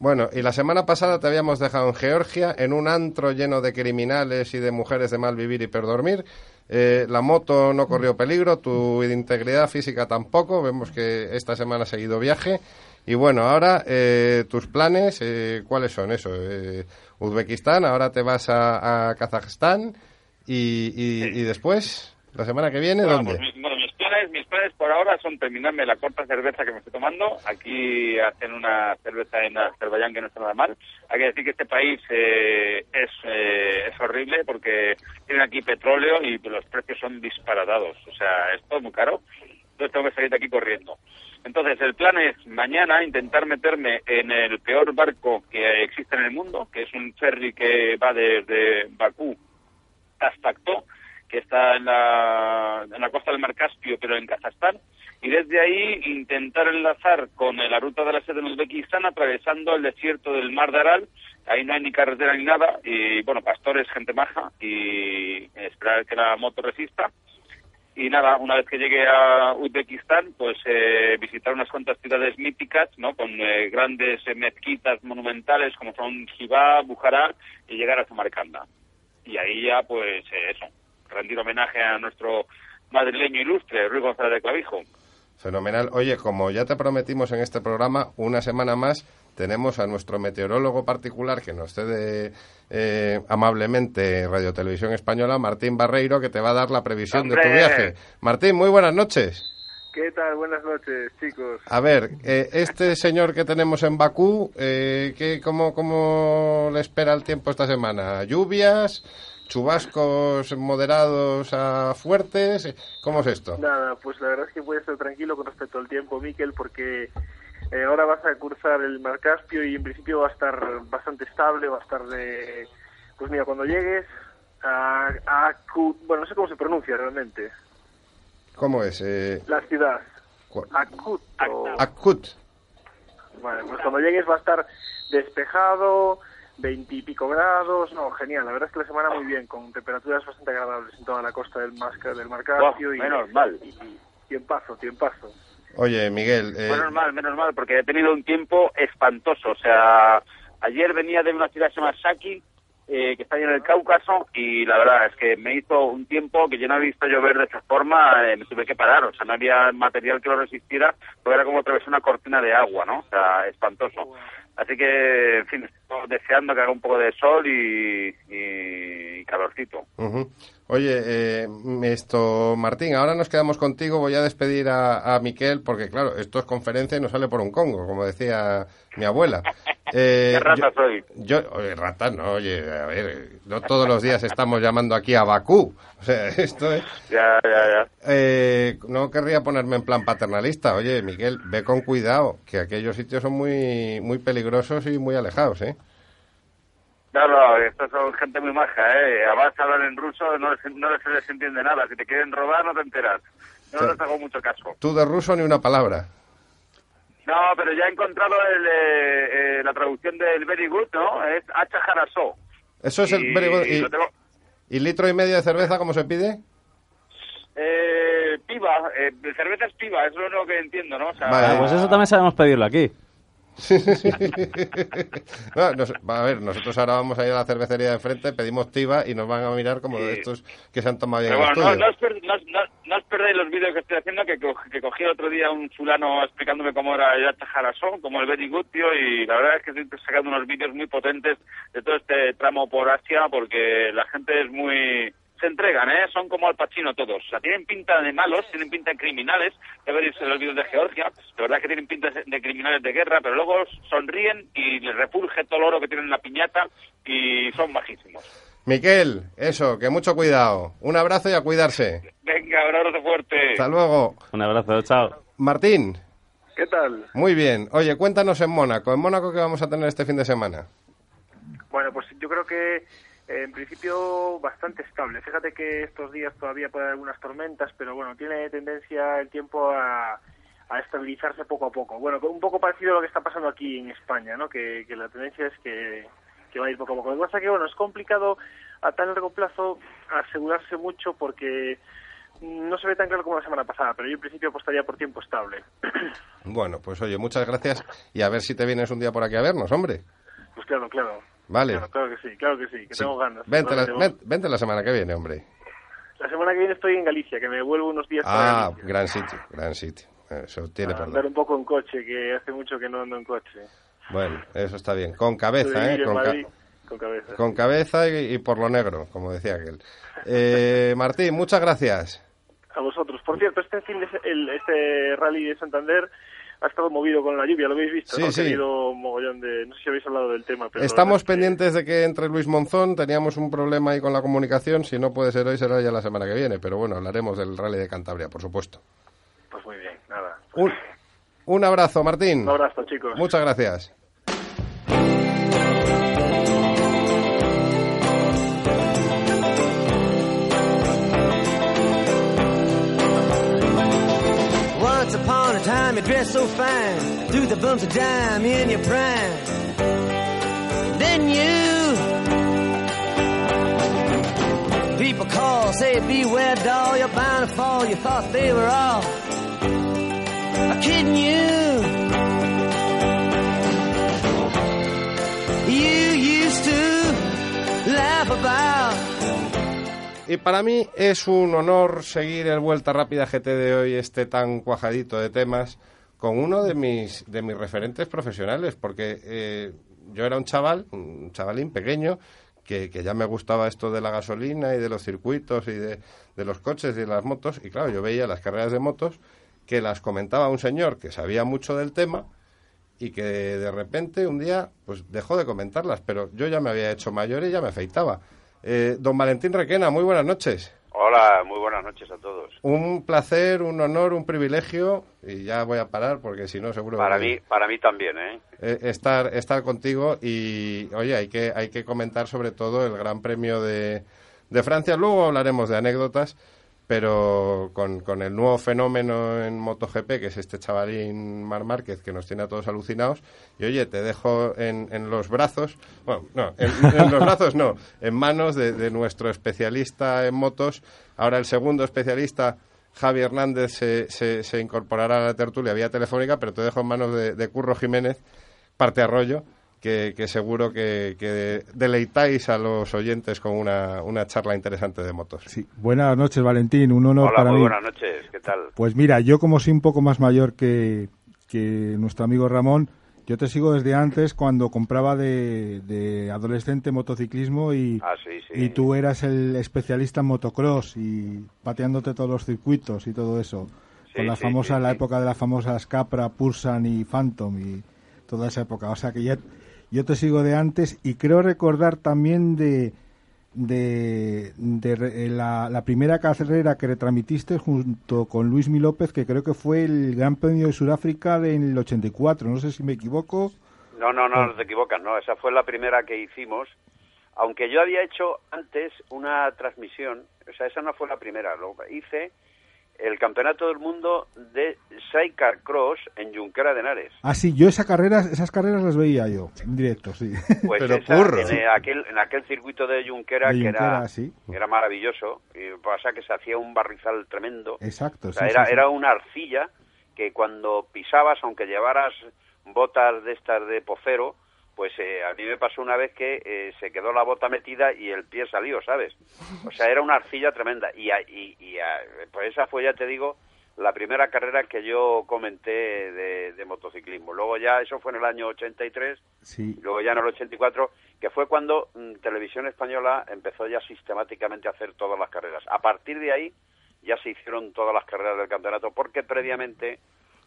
Speaker 1: Bueno, y la semana pasada te habíamos dejado en Georgia, en un antro lleno de criminales y de mujeres de mal vivir y perdormir. Eh, la moto no corrió peligro, tu integridad física tampoco. Vemos que esta semana has seguido viaje. Y bueno, ahora eh, tus planes, eh, ¿cuáles son? Eso, eh, Uzbekistán, ahora te vas a, a Kazajstán y, y- y después, la semana que viene,
Speaker 9: Bueno,
Speaker 1: ¿dónde?
Speaker 9: pues bueno, mis planes por ahora son terminarme la corta cerveza que me estoy tomando. Aquí hacen una cerveza en Azerbaiyán que no está nada mal. Hay que decir que este país eh, es, eh, es horrible porque tienen aquí petróleo y los precios son disparatados. O sea, es todo muy caro. Entonces tengo que salir de aquí corriendo. Entonces, el plan es mañana intentar meterme en el peor barco que existe en el mundo, que es un ferry que va desde Bakú hasta Akto, que está en la, en la costa del Mar Caspio, pero en Kazajstán, y desde ahí intentar enlazar con la ruta de la sede en Uzbekistán, atravesando el desierto del Mar de Aral. Ahí no hay ni carretera ni nada, y bueno, pastores, gente maja, y esperar que la moto resista. Y nada, una vez que llegue a Uzbekistán, pues eh, visitar unas cuantas ciudades míticas, ¿no? Con eh, grandes eh, mezquitas monumentales como son Shibá, Bujará, y llegar a Samarcanda y ahí ya pues eh, eso rendir homenaje a nuestro madrileño ilustre Ruy González de Clavijo
Speaker 1: Fenomenal. Oye, como ya te prometimos en este programa, una semana más tenemos a nuestro meteorólogo particular que nos cede eh, amablemente Radio Televisión Española, Martín Barreiro, que te va a dar la previsión de tu viaje. Martín, muy buenas noches.
Speaker 10: ¿Qué tal? Buenas noches, chicos.
Speaker 1: A ver, eh, este señor que tenemos en Bakú, eh, ¿qué, cómo, ¿cómo le espera el tiempo esta semana? ¿Lluvias? ¿Chubascos moderados a fuertes? ¿Cómo es esto?
Speaker 10: Nada, pues la verdad es que a estar tranquilo con respecto al tiempo, Miquel, porque eh, ahora vas a cruzar el Mar Caspio y en principio va a estar bastante estable, va a estar de... Pues mira, cuando llegues a, a Bueno, no sé cómo se pronuncia realmente.
Speaker 1: ¿Cómo es? Eh,
Speaker 10: La ciudad.
Speaker 1: cu-
Speaker 10: Akut. o-
Speaker 1: Akut.
Speaker 10: Vale, pues cuando llegues va a estar despejado, veintipico grados, no, genial, la verdad es que la semana muy bien, con temperaturas bastante agradables en toda la costa del, Mar, del Mar Caspio y,
Speaker 9: menos mal.
Speaker 10: y, y tiempazo, tiempazo.
Speaker 1: Oye, Miguel, eh,
Speaker 9: menos mal menos mal porque he tenido un tiempo espantoso o sea ayer venía de una ciudad que se llama Saki eh, que está ahí en el Cáucaso y la verdad es que me hizo un tiempo que yo no había visto llover de esa forma, eh, me tuve que parar, o sea, no había material que lo resistiera, porque era como atravesar una cortina de agua, ¿no? O sea, espantoso. Así que, en fin, estoy deseando que haga un poco de sol y, calorcito.
Speaker 1: Oye, eh, esto, Martín, ahora nos quedamos contigo. Voy a despedir a, a Miquel porque, claro, esto es conferencia y no sale por un congo, como decía mi abuela. Eh,
Speaker 9: ¿Qué rata
Speaker 1: yo-
Speaker 9: soy?
Speaker 1: Yo, oye, rata, no, oye, a ver, no todos los días estamos llamando aquí a Bakú. O sea, esto es...
Speaker 9: Ya, ya, ya.
Speaker 1: Eh, no querría ponerme en plan paternalista. Oye, Miguel, ve con cuidado, que aquellos sitios son muy, muy peligrosos y muy alejados, ¿eh?
Speaker 9: No, no, estos son gente muy maja, ¿eh? Además hablan en ruso, no, les- no se les entiende nada. Si te quieren robar, no te enteras. No les hago mucho caso.
Speaker 1: Tú de ruso ni una palabra.
Speaker 9: No, pero ya he encontrado el, eh, eh, la traducción del very good, ¿no? Es hacha jarasó.
Speaker 1: Eso es el... Very good.
Speaker 9: y
Speaker 1: Y,
Speaker 9: lo tengo-
Speaker 1: ¿Y litro y medio de cerveza cómo se pide?
Speaker 9: Eh, piba, eh, de cerveza es piba, eso es lo que entiendo, ¿no? O sea,
Speaker 2: Ah, pues eso también sabemos pedirlo aquí.
Speaker 1: No, nos- a ver, nosotros ahora vamos a ir a la cervecería de enfrente, pedimos tiba y nos van a mirar como de estos que se han tomado ya
Speaker 9: Pero
Speaker 1: en el
Speaker 9: bueno, no, no, os per- no os- perdáis los vídeos que estoy haciendo, que, que cogí el otro día un fulano explicándome cómo era el Hacha Jarasó, como el Very Good, tío, y la verdad es que estoy sacando unos vídeos muy potentes de todo este tramo por Asia, porque la gente es muy... Se entregan, ¿eh? Son como al Pacino todos. O sea, tienen pinta de malos, tienen pinta de criminales. Ya veréis en los vídeos de Georgia. De verdad que tienen pinta de criminales de guerra, pero luego sonríen y les repulge todo el oro que tienen en la piñata y son bajísimos.
Speaker 1: Miquel, eso, que mucho cuidado. Un abrazo y a cuidarse.
Speaker 9: Venga, un abrazo fuerte.
Speaker 1: Hasta luego.
Speaker 2: Un abrazo, chao.
Speaker 1: Martín,
Speaker 10: ¿Qué tal?
Speaker 1: muy bien. Oye, cuéntanos en Mónaco. ¿En Mónaco qué vamos a tener este fin de semana?
Speaker 10: Bueno, pues yo creo que en principio bastante estable. Fíjate que estos días todavía puede haber algunas tormentas, pero bueno, tiene tendencia el tiempo a, a estabilizarse poco a poco. Bueno, un poco parecido a lo que está pasando aquí en España, ¿no? Que, que la tendencia es que, que va a ir poco a poco. Lo que pasa es que, bueno, es complicado a tan largo plazo asegurarse mucho porque no se ve tan claro como la semana pasada, pero yo en principio apostaría por tiempo estable.
Speaker 1: Bueno, pues oye, muchas gracias y a ver si te vienes un día por aquí a vernos, hombre.
Speaker 10: Pues claro, claro.
Speaker 1: Vale.
Speaker 10: Claro, claro que sí, claro que sí, que
Speaker 1: Sí.
Speaker 10: tengo ganas.
Speaker 1: Vente, la, vente semana que viene, hombre.
Speaker 10: La semana que viene estoy en Galicia, que me vuelvo unos días para
Speaker 1: Ah, gran sitio, gran sitio. Eso tiene
Speaker 10: A
Speaker 1: perdón.
Speaker 10: andar un poco en coche, que hace mucho que no ando en coche.
Speaker 1: Bueno, eso está bien. Con cabeza, ¿eh? Con, ca-
Speaker 10: Madrid, con cabeza.
Speaker 1: con cabeza y, y por lo negro, como decía aquel. Eh, Martín, muchas gracias.
Speaker 10: A vosotros. Por cierto, este fin de el, este rally de Santander ha estado movido con la lluvia, lo habéis visto,
Speaker 1: Sí,
Speaker 10: ¿no?
Speaker 1: sí.
Speaker 10: Ha habido un mogollón de... No sé si habéis hablado del tema, pero...
Speaker 1: Estamos pendientes de que entre Luis Monzón teníamos un problema ahí con la comunicación. Si no puede ser hoy, será ya la semana que viene. Pero bueno, hablaremos del Rally de Cantabria, por supuesto.
Speaker 10: Pues muy bien, nada.
Speaker 1: Un, un abrazo, Martín.
Speaker 10: Un abrazo, chicos.
Speaker 1: Muchas gracias.
Speaker 11: A dressed so fine, threw the bumps of dime in your prime. Then you, people call, say beware doll, you're bound to fall. You thought they were all I'm kidding you. You used to laugh about.
Speaker 1: Y para mí es un honor seguir el Vuelta Rápida GT de hoy, este tan cuajadito de temas, con uno de mis, de mis referentes profesionales, porque eh, yo era un chaval, un chavalín pequeño, que, que ya me gustaba esto de la gasolina y de los circuitos y de, de los coches y de las motos, y claro, yo veía las carreras de motos que las comentaba un señor que sabía mucho del tema y que de repente un día pues dejó de comentarlas, pero yo ya me había hecho mayor y ya me afeitaba. Eh, don Valentín Requena, muy buenas noches.
Speaker 12: Hola, muy buenas noches a todos.
Speaker 1: Un placer, un honor, un privilegio, y ya voy a parar porque si no seguro
Speaker 12: Para
Speaker 1: que-
Speaker 12: mí, para mí también, ¿eh?
Speaker 1: eh, estar, estar contigo y, oye, hay que, hay que comentar sobre todo el Gran Premio de, de Francia. Luego hablaremos de anécdotas, pero con, con el nuevo fenómeno en MotoGP, que es este chavalín Mar Márquez, que nos tiene a todos alucinados. Y oye, te dejo en, en los brazos, bueno, no, en, los brazos no, en manos de, nuestro especialista en motos, ahora el segundo especialista. Javi Hernández se, se, se incorporará a la tertulia vía telefónica, pero te dejo en manos de, de Curro Jiménez, parte arroyo, que, que seguro que, que deleitáis a los oyentes con una, una charla interesante de motos.
Speaker 3: Sí. Buenas noches, Valentín. Un honor
Speaker 12: Hola,
Speaker 3: para
Speaker 12: muy
Speaker 3: mí.
Speaker 12: buenas noches. ¿Qué tal?
Speaker 3: Pues mira, yo como soy un poco más mayor que, que nuestro amigo Ramón, yo te sigo desde antes cuando compraba de, de adolescente motociclismo y,
Speaker 12: Ah, sí, sí.
Speaker 3: y tú eras el especialista en motocross y pateándote todos los circuitos y todo eso.
Speaker 12: Sí,
Speaker 3: con la
Speaker 12: sí,
Speaker 3: famosa,
Speaker 12: sí,
Speaker 3: la
Speaker 12: sí.
Speaker 3: época de las famosas Capra, Pursan y Phantom y toda esa época. O sea que ya yo te sigo de antes y creo recordar también de, de, de eh, la, la primera carrera que retransmitiste junto con Luis Mi López, que creo que fue el Gran Premio de Sudáfrica del 84. No sé si me equivoco.
Speaker 12: No, no, no, no te equivocas, no. Esa fue la primera que hicimos. Aunque yo había hecho antes una transmisión, o sea, esa no fue la primera. Lo hice el Campeonato del Mundo de Sidecar Cross en Junquera de Henares.
Speaker 3: Ah, sí, yo esa carrera, esas carreras las veía yo en directo, sí.
Speaker 12: Pues
Speaker 3: Pero
Speaker 12: esa,
Speaker 3: curro.
Speaker 12: en, aquel, en aquel circuito de Junquera,
Speaker 3: De
Speaker 12: que era,
Speaker 3: Junquera, sí.
Speaker 12: era maravilloso, y pasa que se hacía un barrizal tremendo.
Speaker 3: Exacto,
Speaker 12: O sea,
Speaker 3: sí,
Speaker 12: era,
Speaker 3: sí, sí.
Speaker 12: era una arcilla que cuando pisabas, aunque llevaras botas de estas de pocero, pues eh, a mí me pasó una vez que eh, se quedó la bota metida y el pie salió, ¿sabes? O sea, era una arcilla tremenda. Y, a- y, y a- pues esa fue, ya te digo, la primera carrera que yo comenté de, de motociclismo. Luego ya, eso fue en el año 83,
Speaker 3: Sí.
Speaker 12: luego ya en el 84, que fue cuando mm, Televisión Española empezó ya sistemáticamente a hacer todas las carreras. A partir de ahí ya se hicieron todas las carreras del campeonato, porque previamente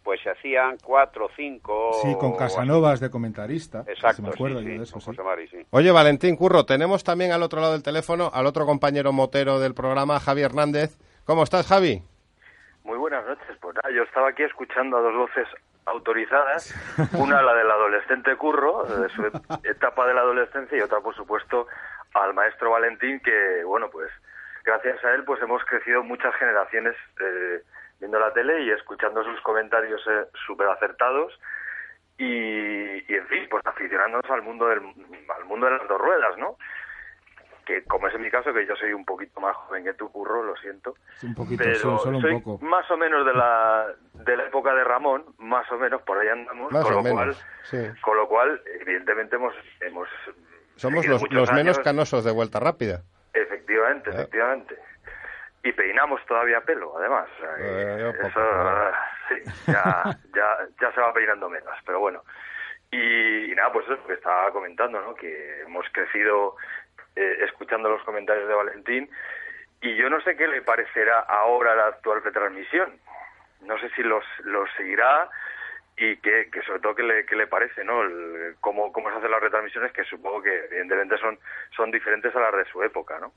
Speaker 12: pues se hacían cuatro, cinco...
Speaker 3: Sí, con
Speaker 12: o
Speaker 3: Casanovas de comentarista.
Speaker 12: Exacto,
Speaker 3: me acuerdo
Speaker 12: sí,
Speaker 3: yo
Speaker 12: sí,
Speaker 3: de eso,
Speaker 12: con
Speaker 3: sí.
Speaker 12: José Mari, sí.
Speaker 1: Oye, Valentín Curro, tenemos también al otro lado del teléfono al otro compañero motero del programa, Javi Hernández. ¿Cómo estás, Javi?
Speaker 13: Muy buenas noches. Pues nada, yo estaba aquí escuchando a dos voces autorizadas. Una, la del adolescente curro, de su etapa de la adolescencia, y otra, por supuesto, al maestro Valentín que, bueno, pues gracias a él pues hemos crecido muchas generaciones eh, viendo la tele y escuchando sus comentarios eh, súper acertados y, y, en fin, pues aficionándonos al mundo del al mundo de las dos ruedas, ¿no? Que como es en mi caso, que yo soy un poquito más joven que tú, Curro, lo siento.
Speaker 3: Un poquito,
Speaker 13: pero
Speaker 3: solo un
Speaker 13: soy
Speaker 3: poco.
Speaker 13: más o menos de la de la época de Ramón, más o menos por ahí andamos,
Speaker 1: Más
Speaker 13: con
Speaker 1: o
Speaker 13: lo
Speaker 1: menos,
Speaker 13: cual
Speaker 1: sí.
Speaker 13: con lo cual evidentemente hemos hemos
Speaker 1: Somos los, menos canosos de vuelta rápida.
Speaker 13: Efectivamente,
Speaker 1: Ah.
Speaker 13: efectivamente. Y peinamos todavía pelo, además. Que
Speaker 1: Eh, yo poco,
Speaker 13: eso,
Speaker 1: pero-
Speaker 13: ah, sí, ya, ya, ya se va peinando menos, pero bueno. Y, y nada, pues eso que estaba comentando, ¿no? Que hemos crecido eh, escuchando los comentarios de Valentín y yo no sé qué le parecerá ahora la actual retransmisión. No sé si los, los seguirá y que, que sobre todo qué le, qué le parece, ¿no? El- cómo, cómo se hacen las retransmisiones, que supongo que evidentemente son, son diferentes a las de su época, ¿no?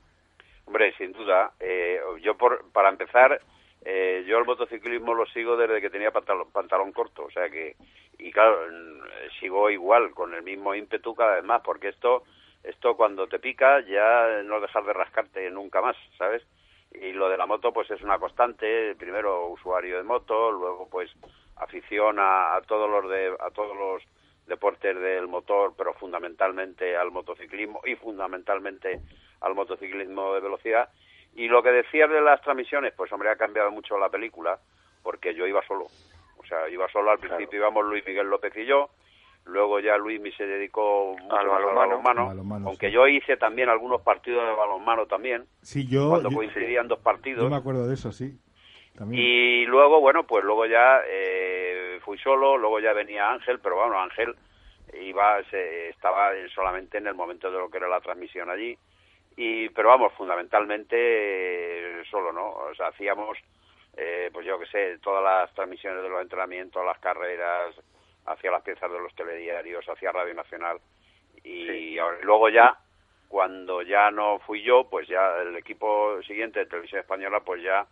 Speaker 12: Hombre, sin duda. Eh, yo, por, para empezar, eh, yo el motociclismo lo sigo desde que tenía pantalón, pantalón corto. O sea que, y claro, mm, sigo igual, con el mismo ímpetu cada vez más, porque esto, esto cuando te pica ya no dejas de rascarte nunca más, ¿sabes? Y lo de la moto, pues es una constante. Primero usuario de moto, luego pues afición a, a todos los de, a todos los deportes del motor, pero fundamentalmente al motociclismo y fundamentalmente al motociclismo de velocidad. Y lo que decías de las transmisiones, pues hombre, ha cambiado mucho la película, porque yo iba solo. O sea, iba solo al principio, íbamos Luis Miguel López y yo, luego ya Luis se dedicó mucho
Speaker 13: Al balonmano.
Speaker 3: Al balonmano,
Speaker 12: aunque yo hice también algunos partidos de balonmano también,
Speaker 3: Sí, yo,
Speaker 12: cuando
Speaker 3: yo,
Speaker 12: coincidían dos partidos.
Speaker 3: yo me acuerdo de eso, sí. También.
Speaker 12: Y luego, bueno, pues luego ya eh, fui solo, luego ya venía Ángel, pero bueno, Ángel iba, se, estaba solamente en el momento de lo que era la transmisión allí. Y, pero vamos, fundamentalmente eh, solo, ¿no? O sea, hacíamos, eh, pues yo que sé, todas las transmisiones de los entrenamientos, las carreras, hacia las piezas de los telediarios, hacia Radio Nacional. Y ahora- luego ya, cuando ya no fui yo, pues ya el equipo siguiente de Televisión Española, pues ya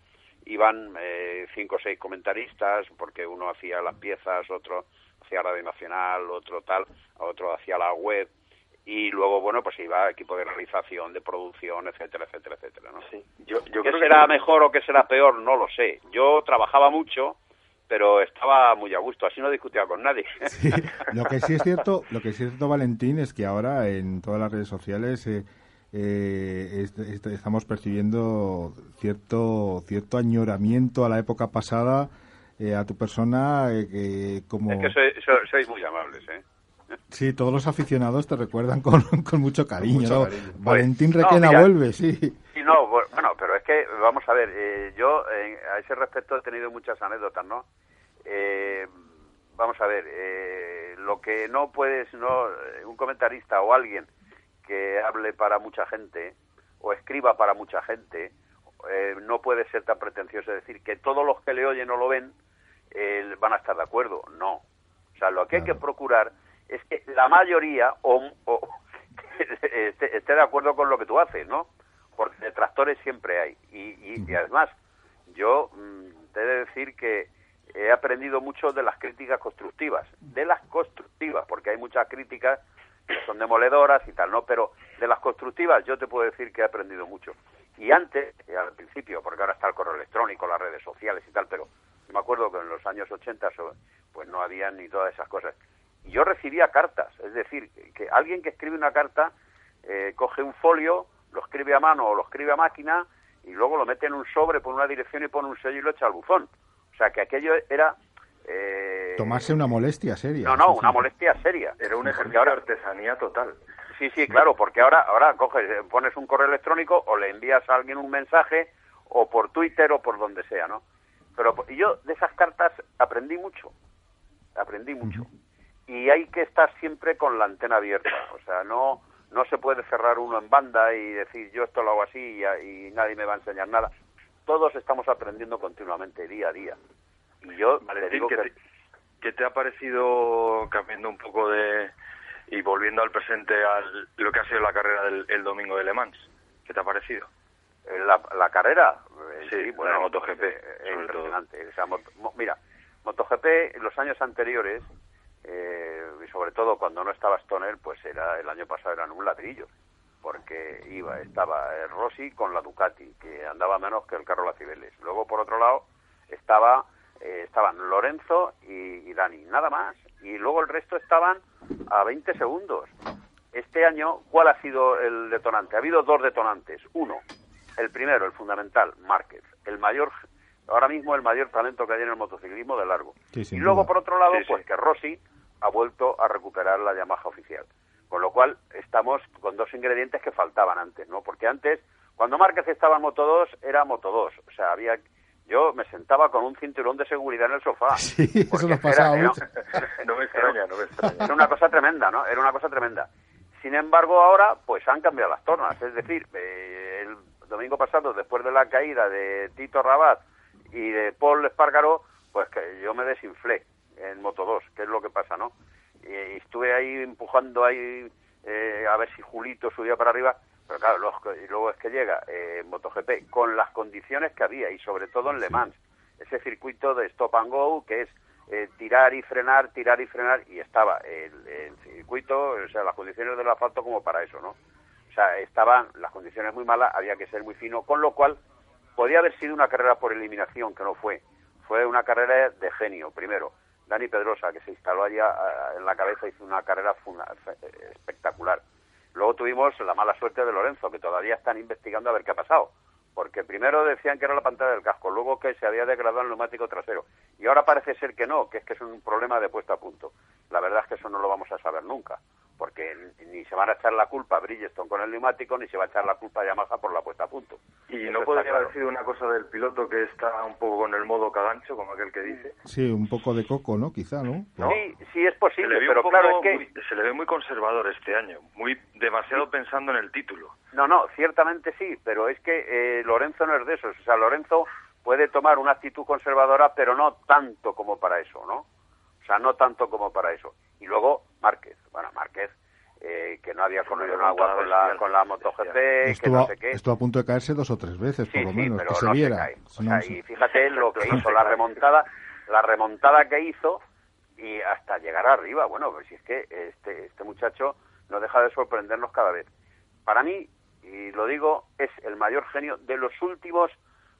Speaker 12: iban eh, cinco o seis comentaristas, porque uno hacía las piezas, otro hacía Radio Nacional, otro tal, otro hacía la web, y luego, bueno, pues iba equipo de realización, de producción, etcétera, etcétera, etcétera, ¿no?
Speaker 13: Yo, yo
Speaker 12: ¿Qué
Speaker 13: creo que-
Speaker 12: será mejor o qué será peor? No lo sé. Yo trabajaba mucho, pero estaba muy a gusto, así no discutía con nadie.
Speaker 3: Sí, lo que sí es cierto, lo que sí es cierto, Valentín, es que ahora en todas las redes sociales eh, eh, est- est- estamos percibiendo cierto cierto añoramiento a la época pasada eh, a tu persona, eh, que como
Speaker 12: Es que sois, muy amables, ¿eh?
Speaker 3: sí, todos los aficionados te recuerdan con, con mucho cariño.
Speaker 12: mucho
Speaker 3: ¿no?
Speaker 12: cariño.
Speaker 3: Valentín
Speaker 12: Pues, no,
Speaker 3: Requena
Speaker 12: mira,
Speaker 3: vuelve, sí.
Speaker 12: Sí, no, bu- bueno, pero es que, vamos a ver, eh, yo eh, a ese respecto he tenido muchas anécdotas, ¿no? Eh, vamos a ver, eh, lo que no puedes, no, un comentarista o alguien que hable para mucha gente o escriba para mucha gente, eh, no puede ser tan pretencioso decir que todos los que le oyen o lo ven eh, van a estar de acuerdo. No. O sea, lo que hay que procurar es que la mayoría o, o esté, esté de acuerdo con lo que tú haces, ¿no? Porque detractores siempre hay. Y, y- y además, yo mm, te he de decir que he aprendido mucho de las críticas constructivas, de las constructivas, porque hay muchas críticas son demoledoras y tal, ¿no? Pero de las constructivas yo te puedo decir que he aprendido mucho. Y antes, al principio, porque ahora está el correo electrónico, las redes sociales y tal, pero me acuerdo que en los años 80 so- pues no había ni todas esas cosas. Y yo recibía cartas, es decir, que alguien que escribe una carta eh, coge un folio, lo escribe a mano o lo escribe a máquina y luego lo mete en un sobre, pone una dirección y pone un sello y lo echa al buzón. O sea, que aquello era... eh,
Speaker 3: Tomarse una molestia seria.
Speaker 12: no, no, una molestia seria.
Speaker 13: Era un ejercicio de artesanía total.
Speaker 12: Sí, sí, claro, porque ahora, ahora coges, eh, pones un correo electrónico o le envías a alguien un mensaje o por Twitter o por donde sea, ¿no? Pero y yo de esas cartas aprendí mucho, aprendí mucho. Y hay que estar siempre con la antena abierta, o sea, no no se puede cerrar uno en banda y decir yo esto lo hago así y, a- y nadie me va a enseñar nada. Todos estamos aprendiendo continuamente, día a día. Yo te digo
Speaker 13: ¿qué,
Speaker 12: que...
Speaker 13: te, qué te ha parecido, cambiando un poco de... y volviendo al presente, al lo que ha sido la carrera del el domingo de Le Mans? ¿Qué te ha parecido?
Speaker 12: Eh, La, la carrera, eh,
Speaker 13: Sí,
Speaker 12: bueno,
Speaker 13: la MotoGP,
Speaker 12: eh,
Speaker 13: sobre
Speaker 12: es impresionante. O sea, mot- mo- mira, MotoGP en los años anteriores, eh, y sobre todo cuando no estaba Stoner, pues era el año pasado eran un ladrillo, porque iba, estaba eh, Rossi con la Ducati, que andaba menos que el carro La Cibeles. Luego, por otro lado, estaba eh, estaban Lorenzo y, y Dani, nada más. Y luego el resto estaban a 20 segundos. Este año, ¿cuál ha sido el detonante? Ha habido dos detonantes. Uno, el primero, el fundamental, Márquez, el mayor, ahora mismo el mayor talento que hay en el motociclismo de largo.
Speaker 3: Sí,
Speaker 12: y luego,
Speaker 3: duda.
Speaker 12: por otro lado,
Speaker 3: Sí, sí.
Speaker 12: pues que Rossi ha vuelto a recuperar la Yamaha oficial. Con lo cual, estamos con dos ingredientes que faltaban antes, ¿no? Porque antes, cuando Márquez estaba en Moto 2, era Moto 2. O sea, había... Yo me sentaba con un cinturón de seguridad en el sofá.
Speaker 3: Sí, eso
Speaker 12: Porque
Speaker 3: nos pasaba
Speaker 12: era-
Speaker 3: mucho.
Speaker 13: No me extraña, no me extraña.
Speaker 12: Era una cosa tremenda, ¿no? Era una cosa tremenda. Sin embargo, ahora, pues han cambiado las tornas. Es decir, eh, el domingo pasado, después de la caída de Tito Rabat y de Paul Espargaro, pues que yo me desinflé en Moto 2, que es lo que pasa, ¿no? Y, y estuve ahí empujando ahí eh, a ver si Julito subía para arriba, pero claro, y luego es que llega eh, MotoGP con las condiciones que había y sobre todo en Le Mans, ese circuito de stop and go que es eh, tirar y frenar, tirar y frenar y estaba el, el circuito, o sea, las condiciones del asfalto como para eso, ¿no? O sea, estaban las condiciones muy malas, había que ser muy fino, con lo cual podía haber sido una carrera por eliminación, que no fue. Fue una carrera de genio, primero. Dani Pedrosa, que se instaló allá ah, en la cabeza, hizo una carrera eh, espectacular. Luego tuvimos la mala suerte de Lorenzo, que todavía están investigando a ver qué ha pasado. Porque primero decían que era la pantalla del casco, luego que se había degradado el neumático trasero. Y ahora parece ser que no, que es que es un problema de puesta a punto. La verdad es que eso no lo vamos a saber nunca. Porque ni se van a echar la culpa a Bridgestone con el neumático, ni se va a echar la culpa a Yamaha por la puesta a punto.
Speaker 13: Y
Speaker 12: Eso
Speaker 13: no podría
Speaker 12: claro.
Speaker 13: haber sido una cosa del piloto que está un poco con el modo cagancho, como aquel que dice.
Speaker 3: Sí, un poco de coco, ¿no? Quizá, ¿no?
Speaker 12: Sí, sí es posible, pero
Speaker 13: poco
Speaker 12: claro es que...
Speaker 13: muy- se le ve muy conservador este año, muy demasiado pensando en el título.
Speaker 12: No, no, ciertamente sí, pero es que eh, Lorenzo no es de esos. O sea, Lorenzo puede tomar una actitud conservadora, pero no tanto como para eso, ¿no? O sea, no tanto como para eso. Y luego Márquez. Bueno, Márquez, eh, que no había corrido en agua con la, con la MotoGP, que
Speaker 3: Estuvo,
Speaker 12: no sé qué.
Speaker 3: estuvo a punto de caerse dos o tres veces, por lo
Speaker 12: Sí,
Speaker 3: menos,
Speaker 12: pero
Speaker 3: que se
Speaker 12: no se
Speaker 3: viera.
Speaker 12: cae. O
Speaker 3: No,
Speaker 12: sea,
Speaker 3: sí.
Speaker 12: y fíjate lo que hizo, la remontada, la remontada que hizo y hasta llegar arriba. Bueno, pues si es que este, este muchacho no deja de sorprendernos cada vez. Para mí, y lo digo, es el mayor genio de los últimos,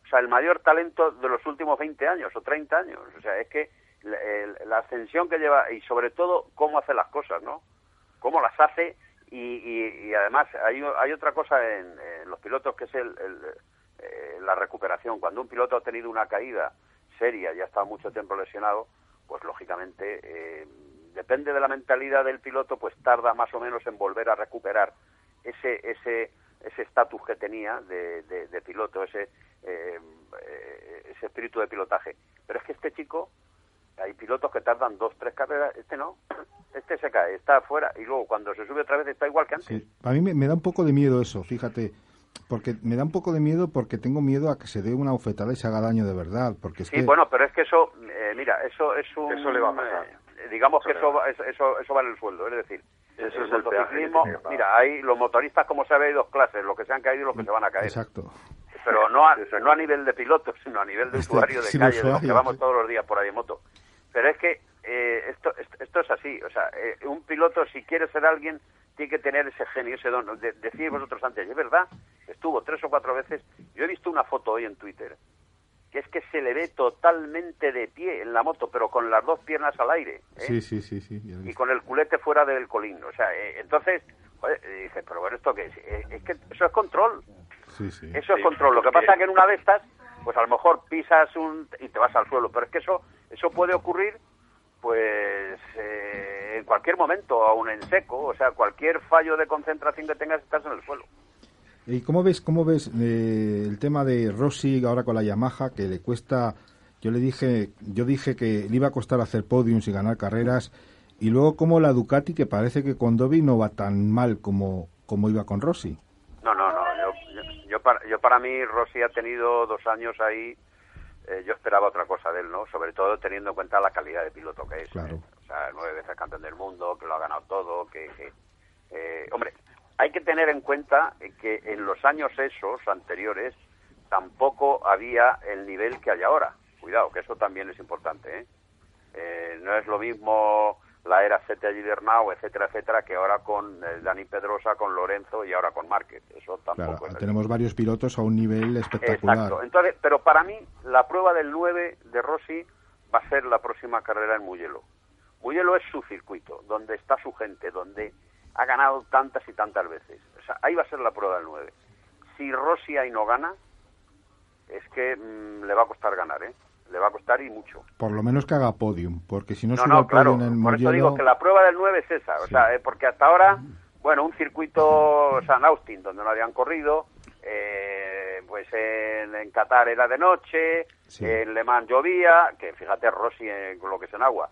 Speaker 12: o sea, el mayor talento de los últimos 20 años o 30 años. O sea, es que la, la ascensión que lleva y sobre todo cómo hace las cosas, ¿no? Cómo las hace y, y- además hay, hay otra cosa en, los pilotos que es el, el, eh, la recuperación. Cuando un piloto ha tenido una caída seria y ha estado mucho tiempo lesionado, pues lógicamente eh, depende de la mentalidad del piloto, pues tarda más o menos en volver a recuperar ese ese ese estatus que tenía de, de- de piloto, ese eh, eh, ese espíritu de pilotaje. Pero es que este chico, hay pilotos que tardan dos, tres carreras, este no, este se cae, está afuera y luego cuando se sube otra vez está igual que antes.
Speaker 3: Sí. A mí me, me da un poco de miedo eso, fíjate. Porque me da un poco de miedo porque tengo miedo a que se dé una bofetada y se haga daño de verdad. Porque es
Speaker 12: Sí,
Speaker 3: que
Speaker 12: bueno, pero es que eso, eh, mira, eso es un...
Speaker 13: Eso le va a pasar.
Speaker 12: eh, digamos
Speaker 13: Eso
Speaker 12: que eso,
Speaker 13: va.
Speaker 12: va- eso, eso, eso vale el sueldo, es decir,
Speaker 13: Eso
Speaker 12: el
Speaker 13: es el
Speaker 12: motociclismo,
Speaker 13: que
Speaker 12: mira, hay los motoristas, como sabe, hay dos clases, los que se han caído y los que se van a caer.
Speaker 3: Exacto.
Speaker 12: Pero no a, no a nivel de pilotos, sino a nivel de
Speaker 3: Este,
Speaker 12: usuario de calle, de los que vamos todos los días por ahí en moto. Pero es que eh, esto, esto, esto es así, o sea, eh, un piloto si quiere ser alguien tiene que tener ese genio, ese don. De, decís vosotros antes, es verdad, estuvo tres o cuatro veces. Yo he visto una foto hoy en Twitter que es que se le ve totalmente de pie en la moto, pero con las dos piernas al aire. ¿eh?
Speaker 3: Sí, sí, sí, sí.
Speaker 12: y con el culete fuera del colín. O sea, eh, entonces, joder, eh, dices, pero bueno, ¿esto qué es? Es que eso es control.
Speaker 3: Sí, sí.
Speaker 12: Eso es control. Lo que pasa es que en una de estas, pues a lo mejor pisas un y te vas al suelo. Pero es que eso, eso puede ocurrir, pues, eh, en cualquier momento, aún en seco. O sea, cualquier fallo de concentración que tengas, estás en el suelo.
Speaker 3: ¿Y cómo ves, cómo ves eh, el tema de Rossi ahora con la Yamaha que le cuesta? Yo le dije, yo dije que le iba a costar hacer podiums y ganar carreras y luego como la Ducati que parece que con Dovi no va tan mal como como iba con Rossi.
Speaker 12: No, no, no. Yo, yo, yo para, yo para mí, Rossi ha tenido dos años ahí. Eh, yo esperaba otra cosa de él, ¿no? Sobre todo teniendo en cuenta la calidad de piloto que es.
Speaker 3: Claro.
Speaker 12: O sea, nueve veces campeón del mundo, que lo ha ganado todo, que... que, eh, hombre, hay que tener en cuenta eh, que en los años esos anteriores tampoco había el nivel que hay ahora. Cuidado, que eso también es importante, ¿eh? Eh, no es lo mismo la era Sete Gibernau, etcétera, etcétera, que ahora con eh, Dani Pedrosa, con Lorenzo y ahora con Márquez. Eso tampoco
Speaker 3: Claro,
Speaker 12: es
Speaker 3: tenemos varios pilotos a un nivel espectacular.
Speaker 12: Exacto. Entonces, pero para mí, la prueba del 9 de Rossi va a ser la próxima carrera en Mugello. Mugello es su circuito, donde está su gente, donde ha ganado tantas y tantas veces. O sea, ahí va a ser la prueba del 9. Si Rossi ahí no gana, es que mm, le va a costar ganar, ¿eh? Le va a costar y mucho.
Speaker 3: Por lo menos que haga podium, porque si no,
Speaker 12: No,
Speaker 3: sube
Speaker 12: no,
Speaker 3: al
Speaker 12: claro.
Speaker 3: podium en
Speaker 12: Por eso digo que la prueba del 9 es esa. O sea, eh, porque hasta ahora, bueno, un circuito San Austin, donde no habían corrido, eh, pues en, en Qatar era de noche, en Le Mans llovía, que fíjate Rossi eh, con lo que es en agua.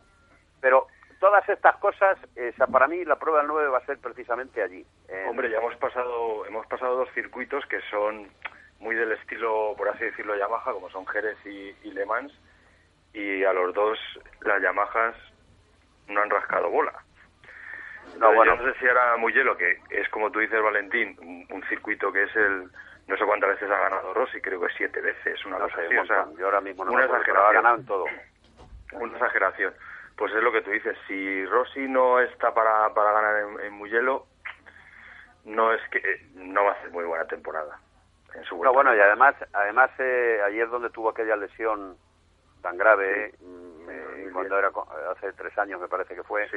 Speaker 12: Pero todas estas cosas, o sea, para mí la prueba del 9 va a ser precisamente allí. en-
Speaker 13: Hombre, ya hemos pasado, hemos pasado dos circuitos que son muy del estilo, por así decirlo, Yamaha, como son Jerez y, y Le Mans, y a los dos las Yamahas no han rascado bola.
Speaker 12: No,
Speaker 13: Entonces,
Speaker 12: bueno.
Speaker 13: Yo no sé si ahora Mugello, que es como tú dices, Valentín, un, un circuito que es el, no sé cuántas veces ha ganado Rossi, creo que siete veces, una
Speaker 12: No
Speaker 13: cosa así, o sea.
Speaker 12: Yo ahora mismo no
Speaker 13: una exageración.
Speaker 12: ganado en todo.
Speaker 13: Una exageración. Pues es lo que tú dices, si Rossi no está para, para ganar en, en Mugello, no es que no va a hacer muy buena temporada. En su
Speaker 12: No, bueno, y además, además eh, ayer donde tuvo aquella lesión tan grave, mm, eh, cuando era hace tres años me parece que fue,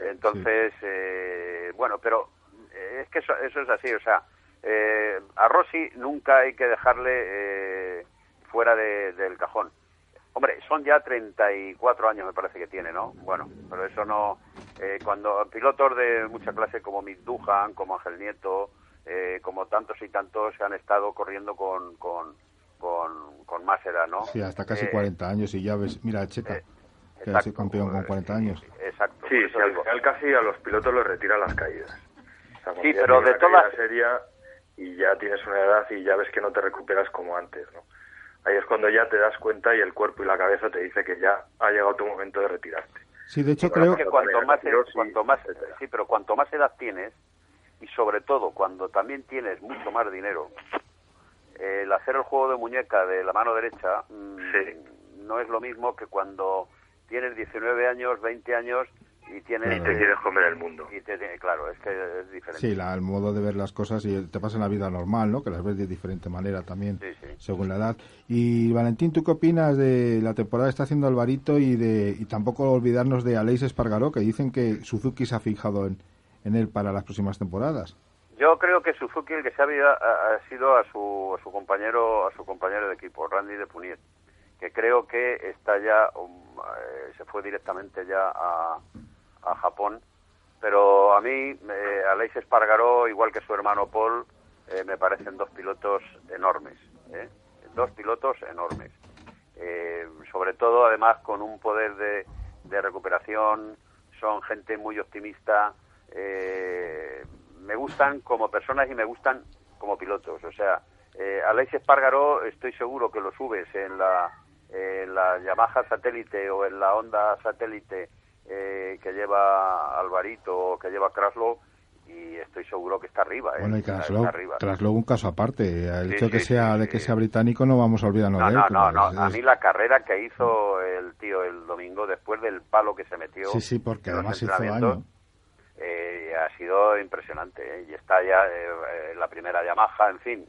Speaker 12: entonces, eh, bueno, pero eh, es que eso, eso es así, o sea, eh, a Rossi nunca hay que dejarle eh, fuera de- del cajón. Hombre, son ya 34 años me parece que tiene, ¿no? Bueno, pero eso no... eh, cuando pilotos de mucha clase como Mick Duhan, como Ángel Nieto, eh, como tantos y tantos que han estado corriendo con, con, con, con más edad, ¿no?
Speaker 3: Sí, hasta casi
Speaker 12: Eh,
Speaker 3: 40 años y ya ves, mira, Checa, que ha sido campeón con 40 años.
Speaker 12: Exacto.
Speaker 13: Sí, sí, al final casi a los pilotos les retira las caídas. O sea, cuando
Speaker 12: Sí, pero de todas-
Speaker 13: seria y ya tienes una edad y ya ves que no te recuperas como antes, ¿no? Ahí es cuando ya te das cuenta y el cuerpo y la cabeza te dice que ya ha llegado tu momento de retirarte.
Speaker 3: Sí, de hecho creo
Speaker 12: que cuanto más, cuanto más, sí, pero cuanto más edad tienes y sobre todo cuando también tienes mucho más dinero, eh, el hacer el juego de muñeca de la mano derecha mm, no es lo mismo que cuando tienes 19 años, 20 años y tienes
Speaker 13: Y te quieres comer el mundo.
Speaker 12: y te- te- claro, es que es diferente.
Speaker 3: Sí, la- el modo de ver las cosas y te pasa en la vida normal, ¿no? Que las ves de diferente manera también, según la edad. Y Valentín, ¿tú qué opinas de la temporada que está haciendo Alvarito y de y tampoco olvidarnos de Aleix Espargaró, que dicen que Suzuki se ha fijado en, en él para las próximas temporadas?
Speaker 12: Yo creo que Suzuki el que se ha, habido- ha- ha sido a su, a su compañero a su compañero de equipo, Randy de Puniet, que creo que está ya um, eh, se fue directamente ya a, a Japón, pero a mí eh, Aleix Espargaró igual que su hermano Paul eh, me parecen dos pilotos enormes, ¿eh? dos pilotos enormes, Eh, sobre todo además con un poder de, de recuperación, son gente muy optimista. Eh, me gustan como personas y me gustan como pilotos. O sea, eh, Aleix Espargaró estoy seguro que lo subes en la, en la Yamaha satélite o en la Honda satélite eh, que lleva Alvarito o que lleva Kraslow y estoy seguro que está arriba. ¿eh?
Speaker 3: Bueno, y
Speaker 12: Está-
Speaker 3: Kraslow. Kraslow un caso aparte. El
Speaker 12: Sí,
Speaker 3: hecho de que
Speaker 12: sí,
Speaker 3: sea de que sea británico no vamos a olvidarnos
Speaker 12: No,
Speaker 3: de él.
Speaker 12: no, no, no. A mí la carrera que hizo el tío el domingo después del palo que se metió.
Speaker 3: Sí, sí, porque además hizo daño.
Speaker 12: Eh, ha sido impresionante ¿eh? y está ya eh, eh, la primera Yamaha, en fin.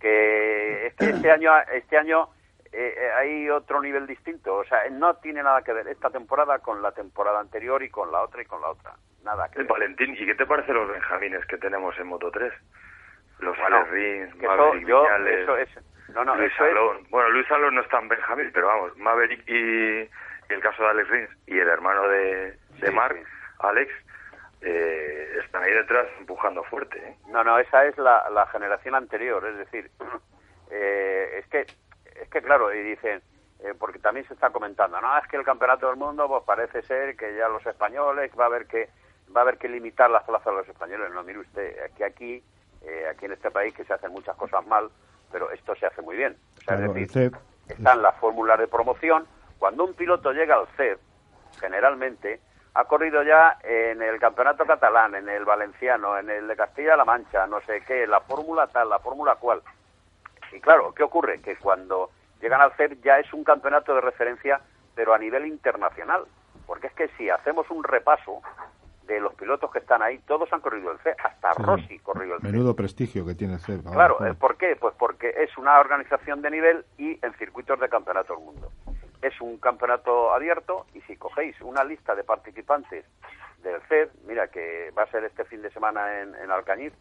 Speaker 12: Que es que este año, este año eh, hay otro nivel distinto, o sea, no tiene nada que ver esta temporada con la temporada anterior y con la otra y con la otra, nada que ver.
Speaker 13: Valentín, ¿y qué te parecen los benjamines que tenemos en Moto 3? Los
Speaker 12: Bueno,
Speaker 13: Alex Rins, Maverick
Speaker 12: yo-
Speaker 13: Viñales,
Speaker 12: eso es- no, no,
Speaker 13: Luis
Speaker 12: eso es-
Speaker 13: Salón. Bueno, Luis Salón no es tan benjamín, pero vamos, Maverick y, y el caso de Alex Rins y el hermano de, de Mark, Alex, eh, están ahí detrás empujando fuerte. ¿eh?
Speaker 12: No, no, esa es la, la generación anterior, es decir, eh, es que, es que claro, y dicen, eh, porque también se está comentando, no, es que el campeonato del mundo, pues parece ser que ya los españoles va a haber que va a haber que limitar las plazas de los españoles. No, mire usted, que aquí, eh, aquí en este país que se hacen muchas cosas mal, pero esto se hace muy bien. O sea,
Speaker 3: Claro,
Speaker 12: es decir,
Speaker 3: CEP,
Speaker 12: están las fórmulas de promoción. Cuando un piloto llega al CEP, generalmente, ha corrido ya en el campeonato catalán, en el valenciano, en el de Castilla-La Mancha, no sé qué, la fórmula tal, la fórmula cual. Y claro, ¿qué ocurre? Que cuando llegan al CEP ya es un campeonato de referencia, pero a nivel internacional. Porque es que si hacemos un repaso de los pilotos que están ahí, todos han corrido el C, hasta Rossi corrió el C.
Speaker 3: Menudo prestigio que tiene el CEP.
Speaker 12: Claro, eh, ¿por qué? Pues porque es una organización de nivel y en circuitos de campeonato del mundo. Es un campeonato abierto y si cogéis una lista de participantes del CED, mira que va a ser este fin de semana en, en Alcañiz,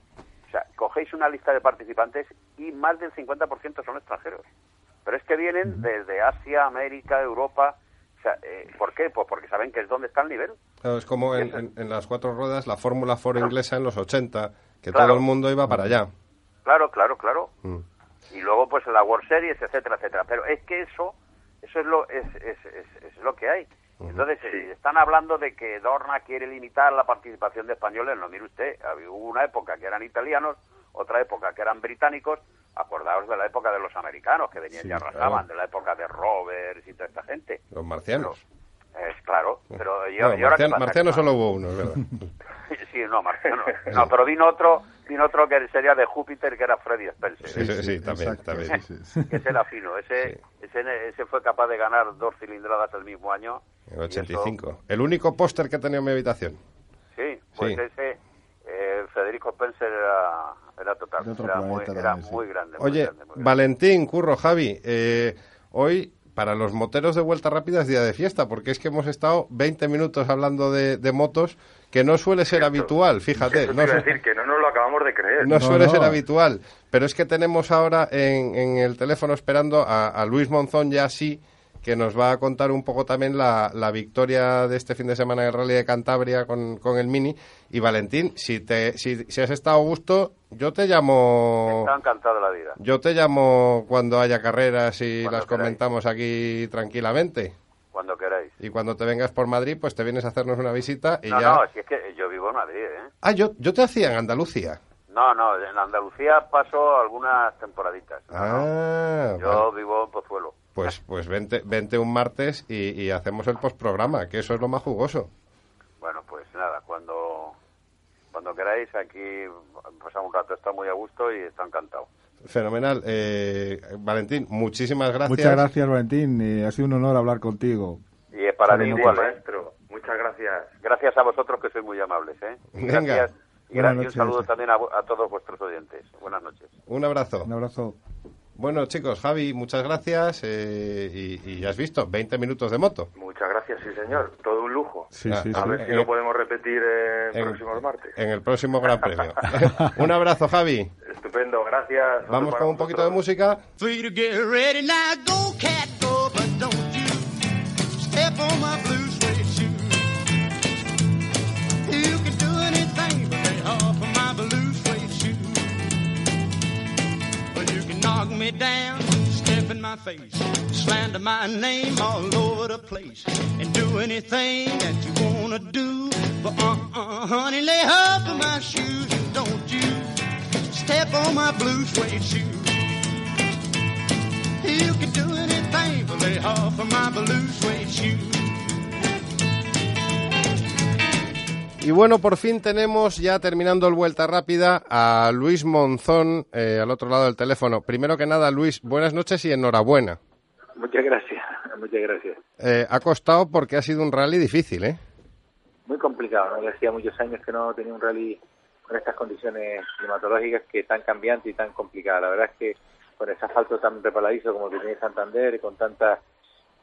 Speaker 12: o sea, cogéis una lista de participantes y más del 50% son extranjeros. Pero es que vienen desde Asia, América, Europa. O sea, eh, ¿por qué? Pues porque saben que es donde está el nivel.
Speaker 1: Claro, es como en, en- en las cuatro ruedas la Fórmula Ford inglesa en los 80, que
Speaker 12: Claro.
Speaker 1: todo el mundo iba para allá.
Speaker 12: Claro, claro, claro.
Speaker 1: Mm.
Speaker 12: y luego pues la World Series, etcétera, etcétera. Pero es que eso, eso es lo, es, es, es, es lo que hay. Entonces, eh, están hablando de que Dorna quiere limitar la participación de españoles. No, mire usted, había- hubo una época que eran italianos, otra época que eran británicos. Acordaos de la época de los americanos, que venían
Speaker 1: Sí,
Speaker 12: y arrasaban,
Speaker 1: claro.
Speaker 12: de la época de Roberts y toda esta gente.
Speaker 1: Los marcianos.
Speaker 12: Es claro, pero yo,
Speaker 1: No, marcian- marcianos solo hubo uno, verdad.
Speaker 12: Sí, no, marciano. No, pero vino otro, vino otro que sería de Júpiter, que era Freddy Spencer.
Speaker 1: Sí, sí, sí, también, también.
Speaker 12: Que ese era fino, ese, ese, ese fue capaz de ganar dos cilindradas el mismo año.
Speaker 1: En 85. El único póster que he tenido en mi habitación.
Speaker 12: Sí, pues
Speaker 1: Sí.
Speaker 12: ese, eh, Federico Spencer era, era total, era, muy, era muy grande. muy
Speaker 1: Oye,
Speaker 12: grande, muy grande.
Speaker 1: Valentín, Curro, Javi, eh, hoy para los moteros de vuelta rápida es día de fiesta, porque es que hemos estado 20 minutos hablando de, de motos, que no suele ser habitual, fíjate.
Speaker 13: Eso
Speaker 1: No, su-
Speaker 13: decir que no nos lo acabamos de creer.
Speaker 1: no suele ser habitual, pero es que tenemos ahora en, en el teléfono esperando a, a Luis Monzón ya sí, que nos va a contar un poco también la, la victoria de este fin de semana en el Rally de Cantabria con, con el Mini. Y Valentín, si, te, si, si has estado a gusto, yo te llamo...
Speaker 12: Está encantado la vida.
Speaker 1: Yo te llamo cuando haya carreras y
Speaker 12: Cuando
Speaker 1: las
Speaker 12: queráis.
Speaker 1: comentamos aquí tranquilamente.
Speaker 12: Cuando queráis.
Speaker 1: Y cuando te vengas por Madrid, pues te vienes a hacernos una visita y
Speaker 12: no,
Speaker 1: ya...
Speaker 12: no, si es que yo vivo en Madrid, ¿eh?
Speaker 1: Ah, yo, yo te hacía en Andalucía.
Speaker 12: No, no, en Andalucía paso algunas temporaditas.
Speaker 1: Ah,
Speaker 12: Yo
Speaker 1: vale.
Speaker 12: vivo en Pozuelo.
Speaker 1: Pues, pues vente, vente un martes y, y hacemos el postprograma, que eso es lo más jugoso.
Speaker 12: Bueno, pues nada, cuando cuando queráis, aquí pasamos un rato, está muy a gusto y está encantado.
Speaker 1: Fenomenal. Eh, Valentín, muchísimas gracias.
Speaker 3: Muchas gracias, Valentín. eh, ha sido un honor hablar contigo.
Speaker 12: Y eh, para mí igual.
Speaker 13: Maestro, muchas gracias.
Speaker 12: Gracias a vosotros que sois muy amables, ¿eh? Y
Speaker 1: Venga.
Speaker 12: Gracias. Y, un saludo también a, a todos vuestros oyentes. Buenas noches.
Speaker 1: Un abrazo.
Speaker 3: Un abrazo.
Speaker 1: Bueno, chicos, Javi, muchas gracias. eh, y, y ya has visto, 20 minutos de moto.
Speaker 13: Muchas gracias, sí señor. Todo un lujo.
Speaker 1: Sí, sí,
Speaker 13: a
Speaker 1: sí.
Speaker 13: ver si
Speaker 1: Eh,
Speaker 13: lo podemos repetir en,
Speaker 1: en-
Speaker 13: próximos martes.
Speaker 1: En el próximo Gran Premio. un abrazo, Javi.
Speaker 13: Estupendo, gracias.
Speaker 1: Vamos con un poquito de música.
Speaker 7: Free to get ready now, go cat go, but don't you step on my blue me down, step in my face, slander my name all over the place, and do anything that you wanna do. But uh-uh, honey, lay off of my shoes and don't you step on my blue suede shoe. You can do anything but lay off of my blue suede shoe.
Speaker 1: Y bueno, por fin tenemos ya terminando el Vuelta Rápida a Luis Monzón eh, al otro lado del teléfono. Primero que nada, Luis, buenas noches y enhorabuena.
Speaker 14: Muchas gracias, muchas gracias.
Speaker 1: Eh, ha costado porque ha sido un rally difícil, ¿eh?
Speaker 14: Muy complicado, ¿no? hacía muchos años que no tenía un rally con estas condiciones climatológicas que tan cambiantes y tan complicadas. La verdad es que con ese asfalto tan preparadizo como que tiene Santander, con tantas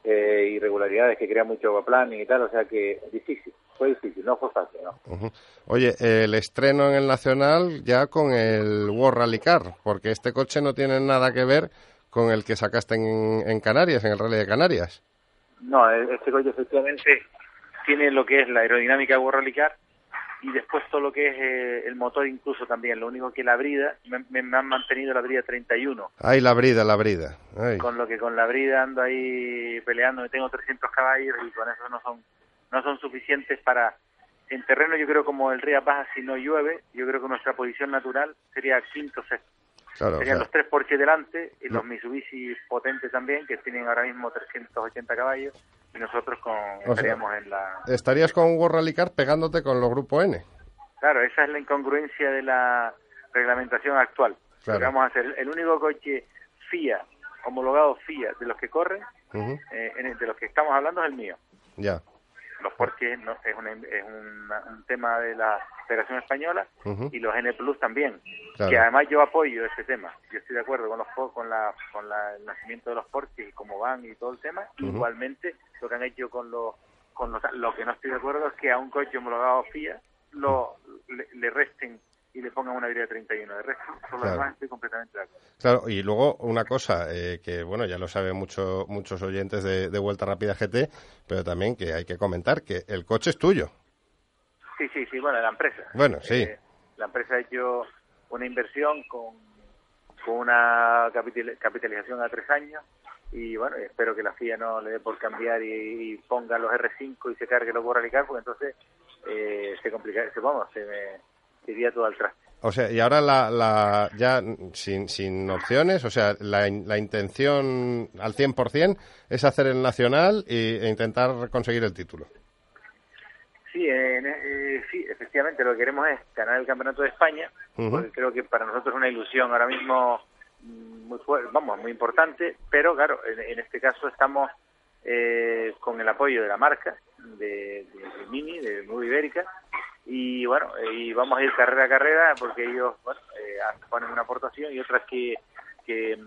Speaker 14: eh, irregularidades que crea mucho planning y tal, o sea que difícil, fue difícil, no fue fácil, ¿no?
Speaker 1: Oye, el estreno en el Nacional ya con el World Rally Car, porque este coche no tiene nada que ver con el que sacaste en, en Canarias, en el Rally de Canarias.
Speaker 14: No, e- este coche efectivamente tiene lo que es la aerodinámica World Rally Car y después todo lo que es eh, el motor incluso también. Lo único que la brida, me, han mantenido la brida 31,
Speaker 1: Ay, la brida, la brida. Ay.
Speaker 14: con lo que con la brida ando ahí peleando, me tengo 300 caballos y con eso no son no son suficientes para en terreno yo creo como el Río Baja si no llueve, yo creo que nuestra posición natural sería quinto sexto.
Speaker 1: Claro, o
Speaker 14: Serían
Speaker 1: sea,
Speaker 14: los tres Porsche delante y
Speaker 1: No.
Speaker 14: los Mitsubishi potentes también, que tienen ahora mismo 380 caballos, y nosotros con, estaríamos en la...
Speaker 1: estarías con un World Rally Car pegándote con los Grupo N.
Speaker 14: Claro, esa es la incongruencia de la reglamentación actual.
Speaker 1: Claro.
Speaker 14: Que vamos a hacer, el único coche FIA, homologado FIA, de los que corren,
Speaker 1: Ujú,
Speaker 14: eh, el- de los que estamos hablando es el mío.
Speaker 1: Ya.
Speaker 14: Los Porsche no, es, una- es una- un tema de la Federación Española y los N Plus también.
Speaker 1: Claro.
Speaker 14: Que además yo apoyo ese tema. Yo estoy de acuerdo con los con la con la- el nacimiento de los Porsche y cómo van y todo el tema. Igualmente lo que han hecho con los con los lo que no estoy de acuerdo es que a un coche homologado FIA lo le, le resten y le pongan una vida de 31 de resto. Por lo
Speaker 1: Claro.
Speaker 14: demás estoy completamente de acuerdo.
Speaker 1: Claro, y luego una cosa eh, que, bueno, ya lo saben mucho, muchos oyentes de, de Vuelta Rápida GT, pero también que hay que comentar que el coche es tuyo.
Speaker 14: Sí, sí, sí, bueno, la empresa.
Speaker 1: Bueno, sí.
Speaker 14: Eh, la empresa ha hecho una inversión con, con una capital- capitalización a tres años y bueno, espero que la FIA no le dé por cambiar y, y ponga los R5 y se cargue los Rallycar porque entonces eh, se complica, se, vamos, se me iría todo al traste.
Speaker 1: O sea, y ahora la, la ya sin, sin opciones, o sea, la, la intención al 100% es hacer el nacional y, e intentar conseguir el título.
Speaker 14: Sí, en- eh, sí, efectivamente lo que queremos es ganar el Campeonato de España, porque creo que para nosotros es una ilusión ahora mismo mm, muy fuerte, vamos, muy importante, pero claro, en, en este caso estamos eh, con el apoyo de la marca, de, de- de Mini, de Nueva Ibérica, y bueno, y vamos a ir carrera a carrera porque ellos bueno, eh, ponen una aportación y otras que, que,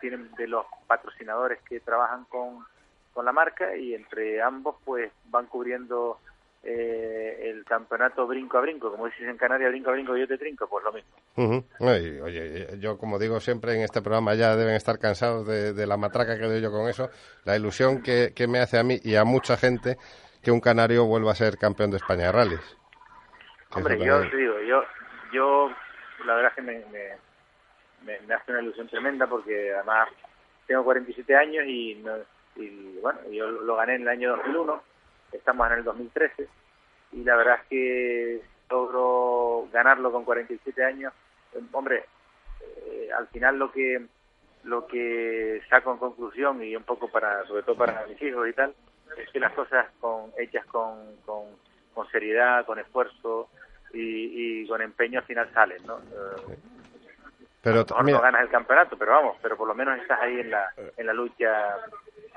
Speaker 14: tienen de los patrocinadores que trabajan con, con la marca y entre ambos pues van cubriendo eh, el campeonato brinco a brinco, como dices en Canarias, brinco a brinco yo te trinco, pues lo mismo.
Speaker 1: Ujú. Ay, Oye, yo como digo siempre en este programa ya deben estar cansados de, la matraca que doy yo con eso, la ilusión que, que me hace a mí y a mucha gente que un canario vuelva a ser campeón de España de rallies.
Speaker 14: Hombre, yo te digo, yo, yo la verdad es que me, me, me- me hace una ilusión tremenda porque además tengo 47 años y, no- y bueno, yo lo gané en el año 2001, estamos en el 2013 y la verdad es que logro ganarlo con 47 años. Hombre, eh, al final lo que lo que saco en conclusión y un poco para sobre todo para mis hijos y tal es que las cosas con hechas con, con, con seriedad con esfuerzo y, y con empeño al final salen no Eh,
Speaker 1: Pero mira,
Speaker 14: no ganas el campeonato pero vamos pero por lo menos estás ahí en la en la lucha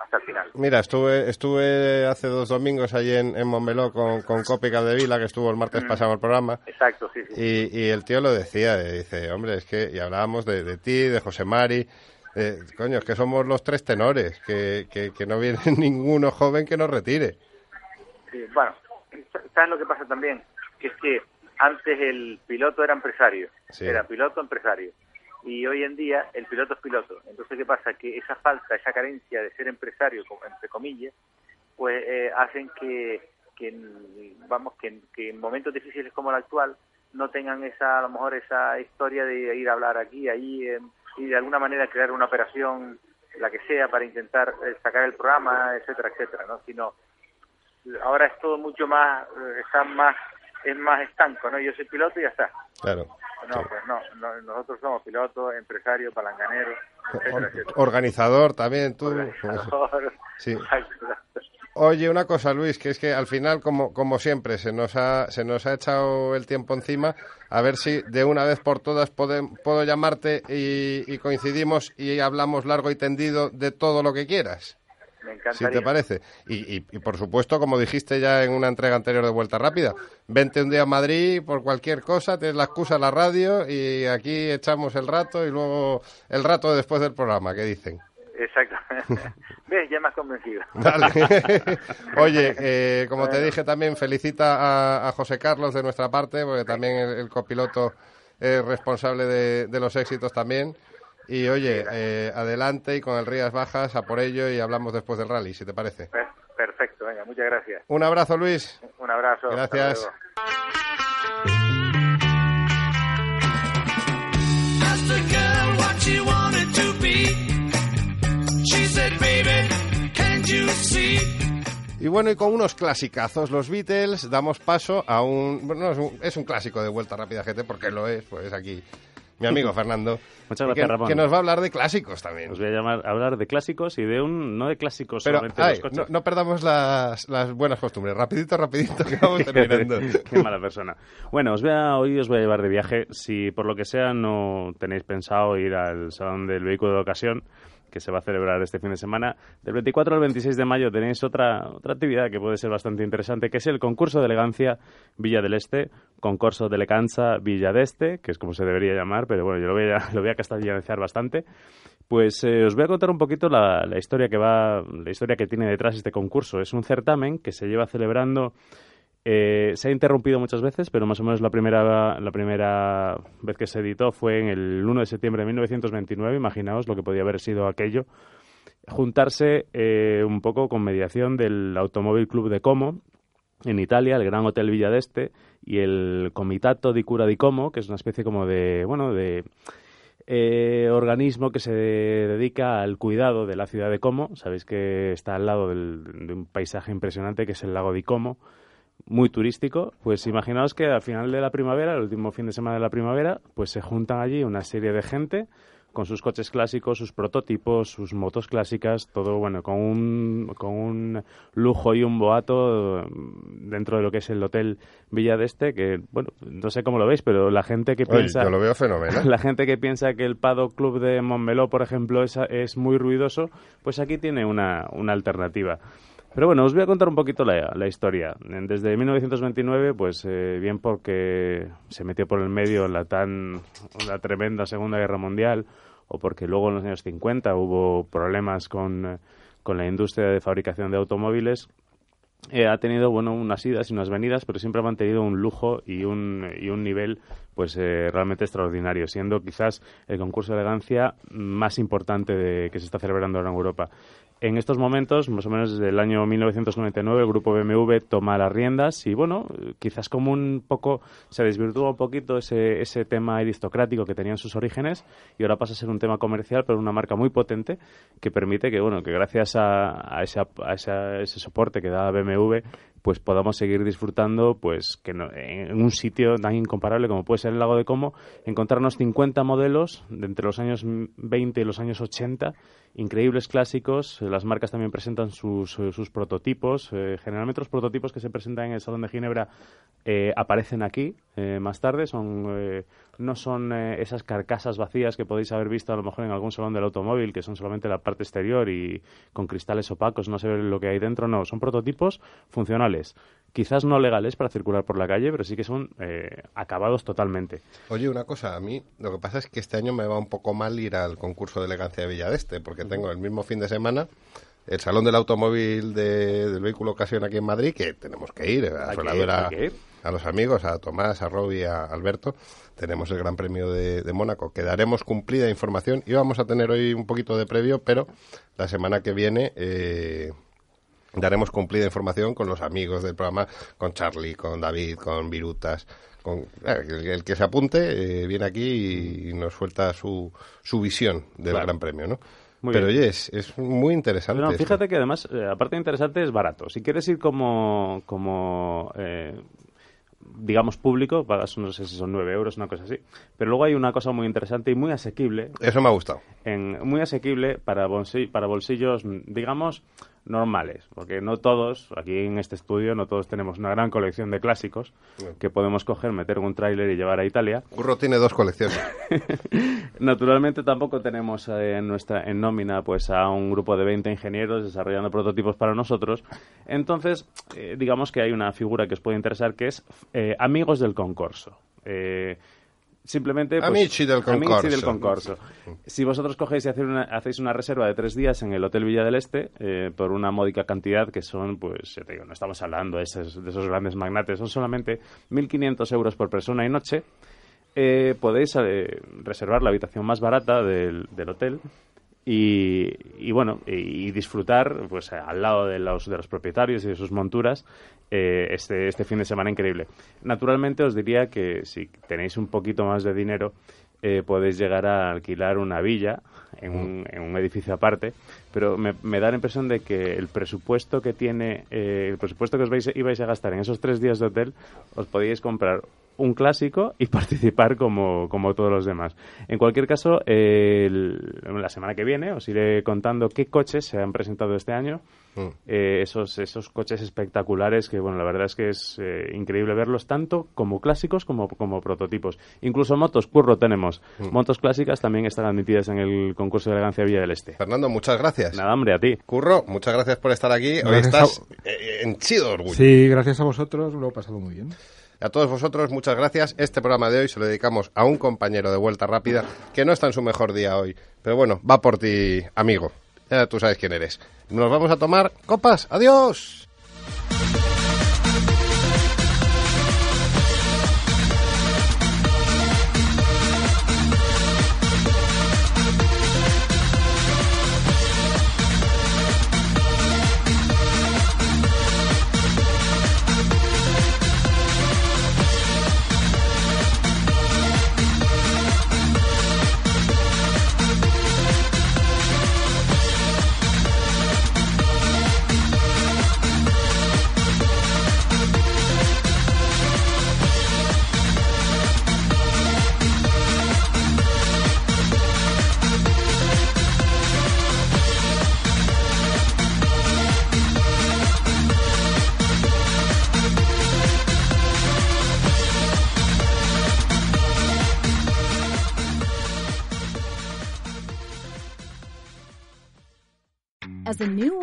Speaker 14: hasta el final.
Speaker 1: Mira, estuve estuve hace dos domingos allí en, en Montmeló con, con Copi Vila, que estuvo el martes
Speaker 14: Mm.
Speaker 1: pasado el programa,
Speaker 14: exacto sí sí.
Speaker 1: Y, y el tío lo decía, dice, hombre, es que, y hablábamos de, de ti, de José Mari, eh, coño, es que somos los tres tenores, que, que, que no viene ninguno joven que nos retire.
Speaker 14: Sí, bueno, ¿sabes lo que pasa también? Que es que antes el piloto era empresario,
Speaker 1: Sí.
Speaker 14: era piloto empresario, y hoy en día el piloto es piloto. Entonces, ¿qué pasa? Que esa falta, esa carencia de ser empresario, entre comillas, pues eh, hacen que, que, vamos, que, en- que en momentos difíciles como el actual no tengan esa, a lo mejor esa historia de ir a hablar aquí, allí, eh, y de alguna manera crear una operación, la que sea, para intentar eh, sacar el programa, etcétera, etcétera, ¿no? Sino ahora es todo mucho más, eh, está más, es más estanco, ¿no? Yo soy piloto y ya está.
Speaker 1: Claro.
Speaker 14: No, pues no, no, nosotros somos pilotos, empresarios, palanganeros, etcétera, etcétera.
Speaker 1: Organizador también, tú.
Speaker 14: Organizador.
Speaker 1: Sí. Oye, una cosa, Luis, que es que al final, como, como siempre, se nos, ha, se nos ha echado el tiempo encima. A ver si de una vez por todas puedo llamarte y, y coincidimos y hablamos largo y tendido de todo lo que quieras.
Speaker 14: Me
Speaker 1: Si
Speaker 14: encantaría.
Speaker 1: te parece. Y, y, y, por supuesto, como dijiste ya en una entrega anterior de Vuelta Rápida, vente un día a Madrid por cualquier cosa, tienes la excusa en la radio y aquí echamos el rato y luego el rato después del programa, ¿qué dicen?
Speaker 14: Exacto. ¿Ves? Ya has convencido.
Speaker 1: Dale. Oye, eh, como te dije también, felicita a, a José Carlos de nuestra parte, porque también el, el copiloto es responsable de, de los éxitos también. Y oye, eh, adelante y con el Rías Bajas a por ello y hablamos después del rally, si te parece.
Speaker 14: Per- Perfecto, venga, muchas gracias.
Speaker 1: Un abrazo, Luis.
Speaker 14: Un abrazo.
Speaker 1: Gracias. Y bueno, y con unos clasicazos, los Beatles, damos paso a un... Bueno, no, es un, es un clásico de Vuelta Rápida GT, porque lo es, pues aquí mi amigo Fernando.
Speaker 2: Muchas gracias,
Speaker 1: que,
Speaker 2: Ramón.
Speaker 1: que nos va a hablar de clásicos también.
Speaker 2: Os voy a llamar a hablar de clásicos y de un... No de clásicos
Speaker 1: Pero,
Speaker 2: solamente de
Speaker 1: ay,
Speaker 2: los coches.
Speaker 1: no, no perdamos las, las buenas costumbres. Rapidito, rapidito, que vamos terminando.
Speaker 2: Qué mala persona. Bueno, os voy a, hoy os voy a llevar de viaje. Si por lo que sea no tenéis pensado ir al Salón del Vehículo de Ocasión, que se va a celebrar este fin de semana. Del 24 al 26 de mayo tenéis otra, otra actividad que puede ser bastante interesante, que es el concurso de elegancia Villa del Este, concurso de elegancia Villa de Este, que es como se debería llamar, pero bueno, yo lo voy a, lo voy a castellanizar bastante. Pues eh, os voy a contar un poquito la, la historia que va, la historia que tiene detrás este concurso. Es un certamen que se lleva celebrando eh, se ha interrumpido muchas veces, pero más o menos la primera, la primera vez que se editó fue en el 1 de septiembre de 1929. Imaginaos lo que podía haber sido aquello. Juntarse eh, un poco con mediación del Automóvil Club de Como en Italia, el Gran Hotel Villa d'Este y el Comitato di Cura di Como, que es una especie como de, bueno, de eh, organismo que se dedica al cuidado de la ciudad de Como. Sabéis que está al lado del- de un paisaje impresionante que es el lago di Como muy turístico, pues imaginaos que al final de la primavera, el último fin de semana de la primavera, pues se juntan allí una serie de gente con sus coches clásicos, sus prototipos, sus motos clásicas, todo bueno, con un, con un lujo y un boato eh, dentro de lo que es el Hotel Villa de Este, que bueno, no sé cómo lo veis, pero la gente que
Speaker 1: Oye,
Speaker 2: piensa...
Speaker 1: yo lo veo fenomenal.
Speaker 2: La gente que piensa que el Paddock Club de Montmeló, por ejemplo, es, es muy ruidoso, pues aquí tiene una, una alternativa. Pero bueno, os voy a contar un poquito la, historia. Desde 1929, pues eh, bien porque se metió por el medio la tan la tremenda Segunda Guerra Mundial o porque luego en los años 50 hubo problemas con, con la industria de fabricación de automóviles, eh, ha tenido bueno unas idas y unas venidas, pero siempre ha mantenido un lujo y un, y un nivel pues eh, realmente extraordinario, siendo quizás el concurso de elegancia más importante de, que se está celebrando ahora en Europa. En estos momentos, más o menos desde el año 1999, el grupo BMW toma las riendas y, bueno, quizás como un poco se desvirtúa un poquito ese, ese tema aristocrático que tenía en sus orígenes y ahora pasa a ser un tema comercial, pero una marca muy potente que permite que, bueno, que gracias a, a ese, a ese, a ese soporte que da BMW, pues podamos seguir disfrutando pues que no- en un sitio tan incomparable como puede ser el lago de Como, encontrarnos 50 modelos de entre los años 20 y los años 80, increíbles clásicos, eh, las marcas también presentan sus, eh, sus prototipos, eh, generalmente los prototipos que se presentan en el Salón de Ginebra eh, aparecen aquí eh, más tarde, son eh, no son esas carcasas vacías que podéis haber visto a lo mejor en algún salón del automóvil, que son solamente la parte exterior y con cristales opacos, no se ve lo que hay dentro, no, son prototipos funcionales. Quizás no legales para circular por la calle, pero sí que son eh, acabados totalmente.
Speaker 1: Oye, una cosa, a mí lo que pasa es que este año me va un poco mal ir al concurso de elegancia de Villadeste, porque tengo el mismo fin de semana el Salón del Automóvil de- del Vehículo Ocasión aquí en Madrid, que tenemos que ir, a, ver a, a los amigos, a Tomás, a Roby, a Alberto. Tenemos el Gran Premio de, de Mónaco, que daremos cumplida información. Y vamos a tener hoy un poquito de previo, pero la semana que viene... eh, daremos cumplida información con los amigos del programa, con Charlie, con David, con Virutas, con eh, el, el que se apunte eh, viene aquí y, nos suelta su, su visión del
Speaker 2: Claro.
Speaker 1: Gran Premio, ¿no?
Speaker 2: Muy
Speaker 1: Pero
Speaker 2: bien.
Speaker 1: oye, es, es muy interesante.
Speaker 2: No,
Speaker 1: esto.
Speaker 2: fíjate que además, eh, aparte de interesante, es barato. Si quieres ir como, como eh, digamos, público, pagas, no sé si son 9 euros, una cosa así. Pero luego hay una cosa muy interesante y muy asequible.
Speaker 1: Eso me ha gustado.
Speaker 2: En, muy asequible para, bolsi- para bolsillos, mm, digamos, normales. Porque no todos, aquí en este estudio, no todos tenemos una gran colección de clásicos que podemos coger, meter en un tráiler y llevar a Italia.
Speaker 1: Curro tiene dos colecciones.
Speaker 2: Naturalmente tampoco tenemos eh, en nuestra en nómina pues a un grupo de 20 ingenieros desarrollando prototipos para nosotros. Entonces, eh, digamos que hay una figura que os puede interesar que es eh, amigos del concurso. Eh, simplemente pues,
Speaker 1: Amici del
Speaker 2: amici
Speaker 1: concorso.
Speaker 2: del concorso. Si vosotros cogéis y hacéis una, hacéis una reserva de tres días en el Hotel Villa del Este eh, por una módica cantidad que son, pues, ya te digo, no estamos hablando de esos, de esos grandes magnates, son solamente 1.500 euros por persona y noche. Eh, podéis eh, reservar la habitación más barata del, del hotel y, y bueno y disfrutar pues al lado de los de los propietarios y de sus monturas eh, este este fin de semana increíble. Naturalmente os diría que si tenéis un poquito más de dinero eh, podéis llegar a alquilar una villa en un, en un edificio aparte, pero me, me da la impresión de que el presupuesto que tiene, eh, el presupuesto que os vais, ibais a gastar en esos tres días de hotel, os podíais comprar un clásico y participar como, como todos los demás. En cualquier caso, el- la semana que viene os iré contando qué coches se han presentado este año.
Speaker 1: Mm.
Speaker 2: Eh, esos, esos coches espectaculares que, bueno, la verdad es que es eh, increíble verlos tanto como clásicos como, como prototipos. Incluso motos, curro tenemos.
Speaker 1: Mm.
Speaker 2: Motos clásicas también están admitidas en el concurso de elegancia Villa del Este.
Speaker 1: Fernando, muchas gracias.
Speaker 2: Nada, hombre, a ti.
Speaker 1: Curro, muchas gracias por estar aquí. Hoy
Speaker 3: Gracias
Speaker 1: estás
Speaker 3: a-
Speaker 1: eh, henchido de orgullo.
Speaker 3: Sí, gracias a vosotros lo he pasado muy bien.
Speaker 1: A todos vosotros, muchas gracias. Este programa de hoy se lo dedicamos a un compañero de Vuelta Rápida que no está en su mejor día hoy. Pero bueno, va por ti, amigo. Ya tú sabes quién eres. Nos vamos a tomar copas. ¡Adiós!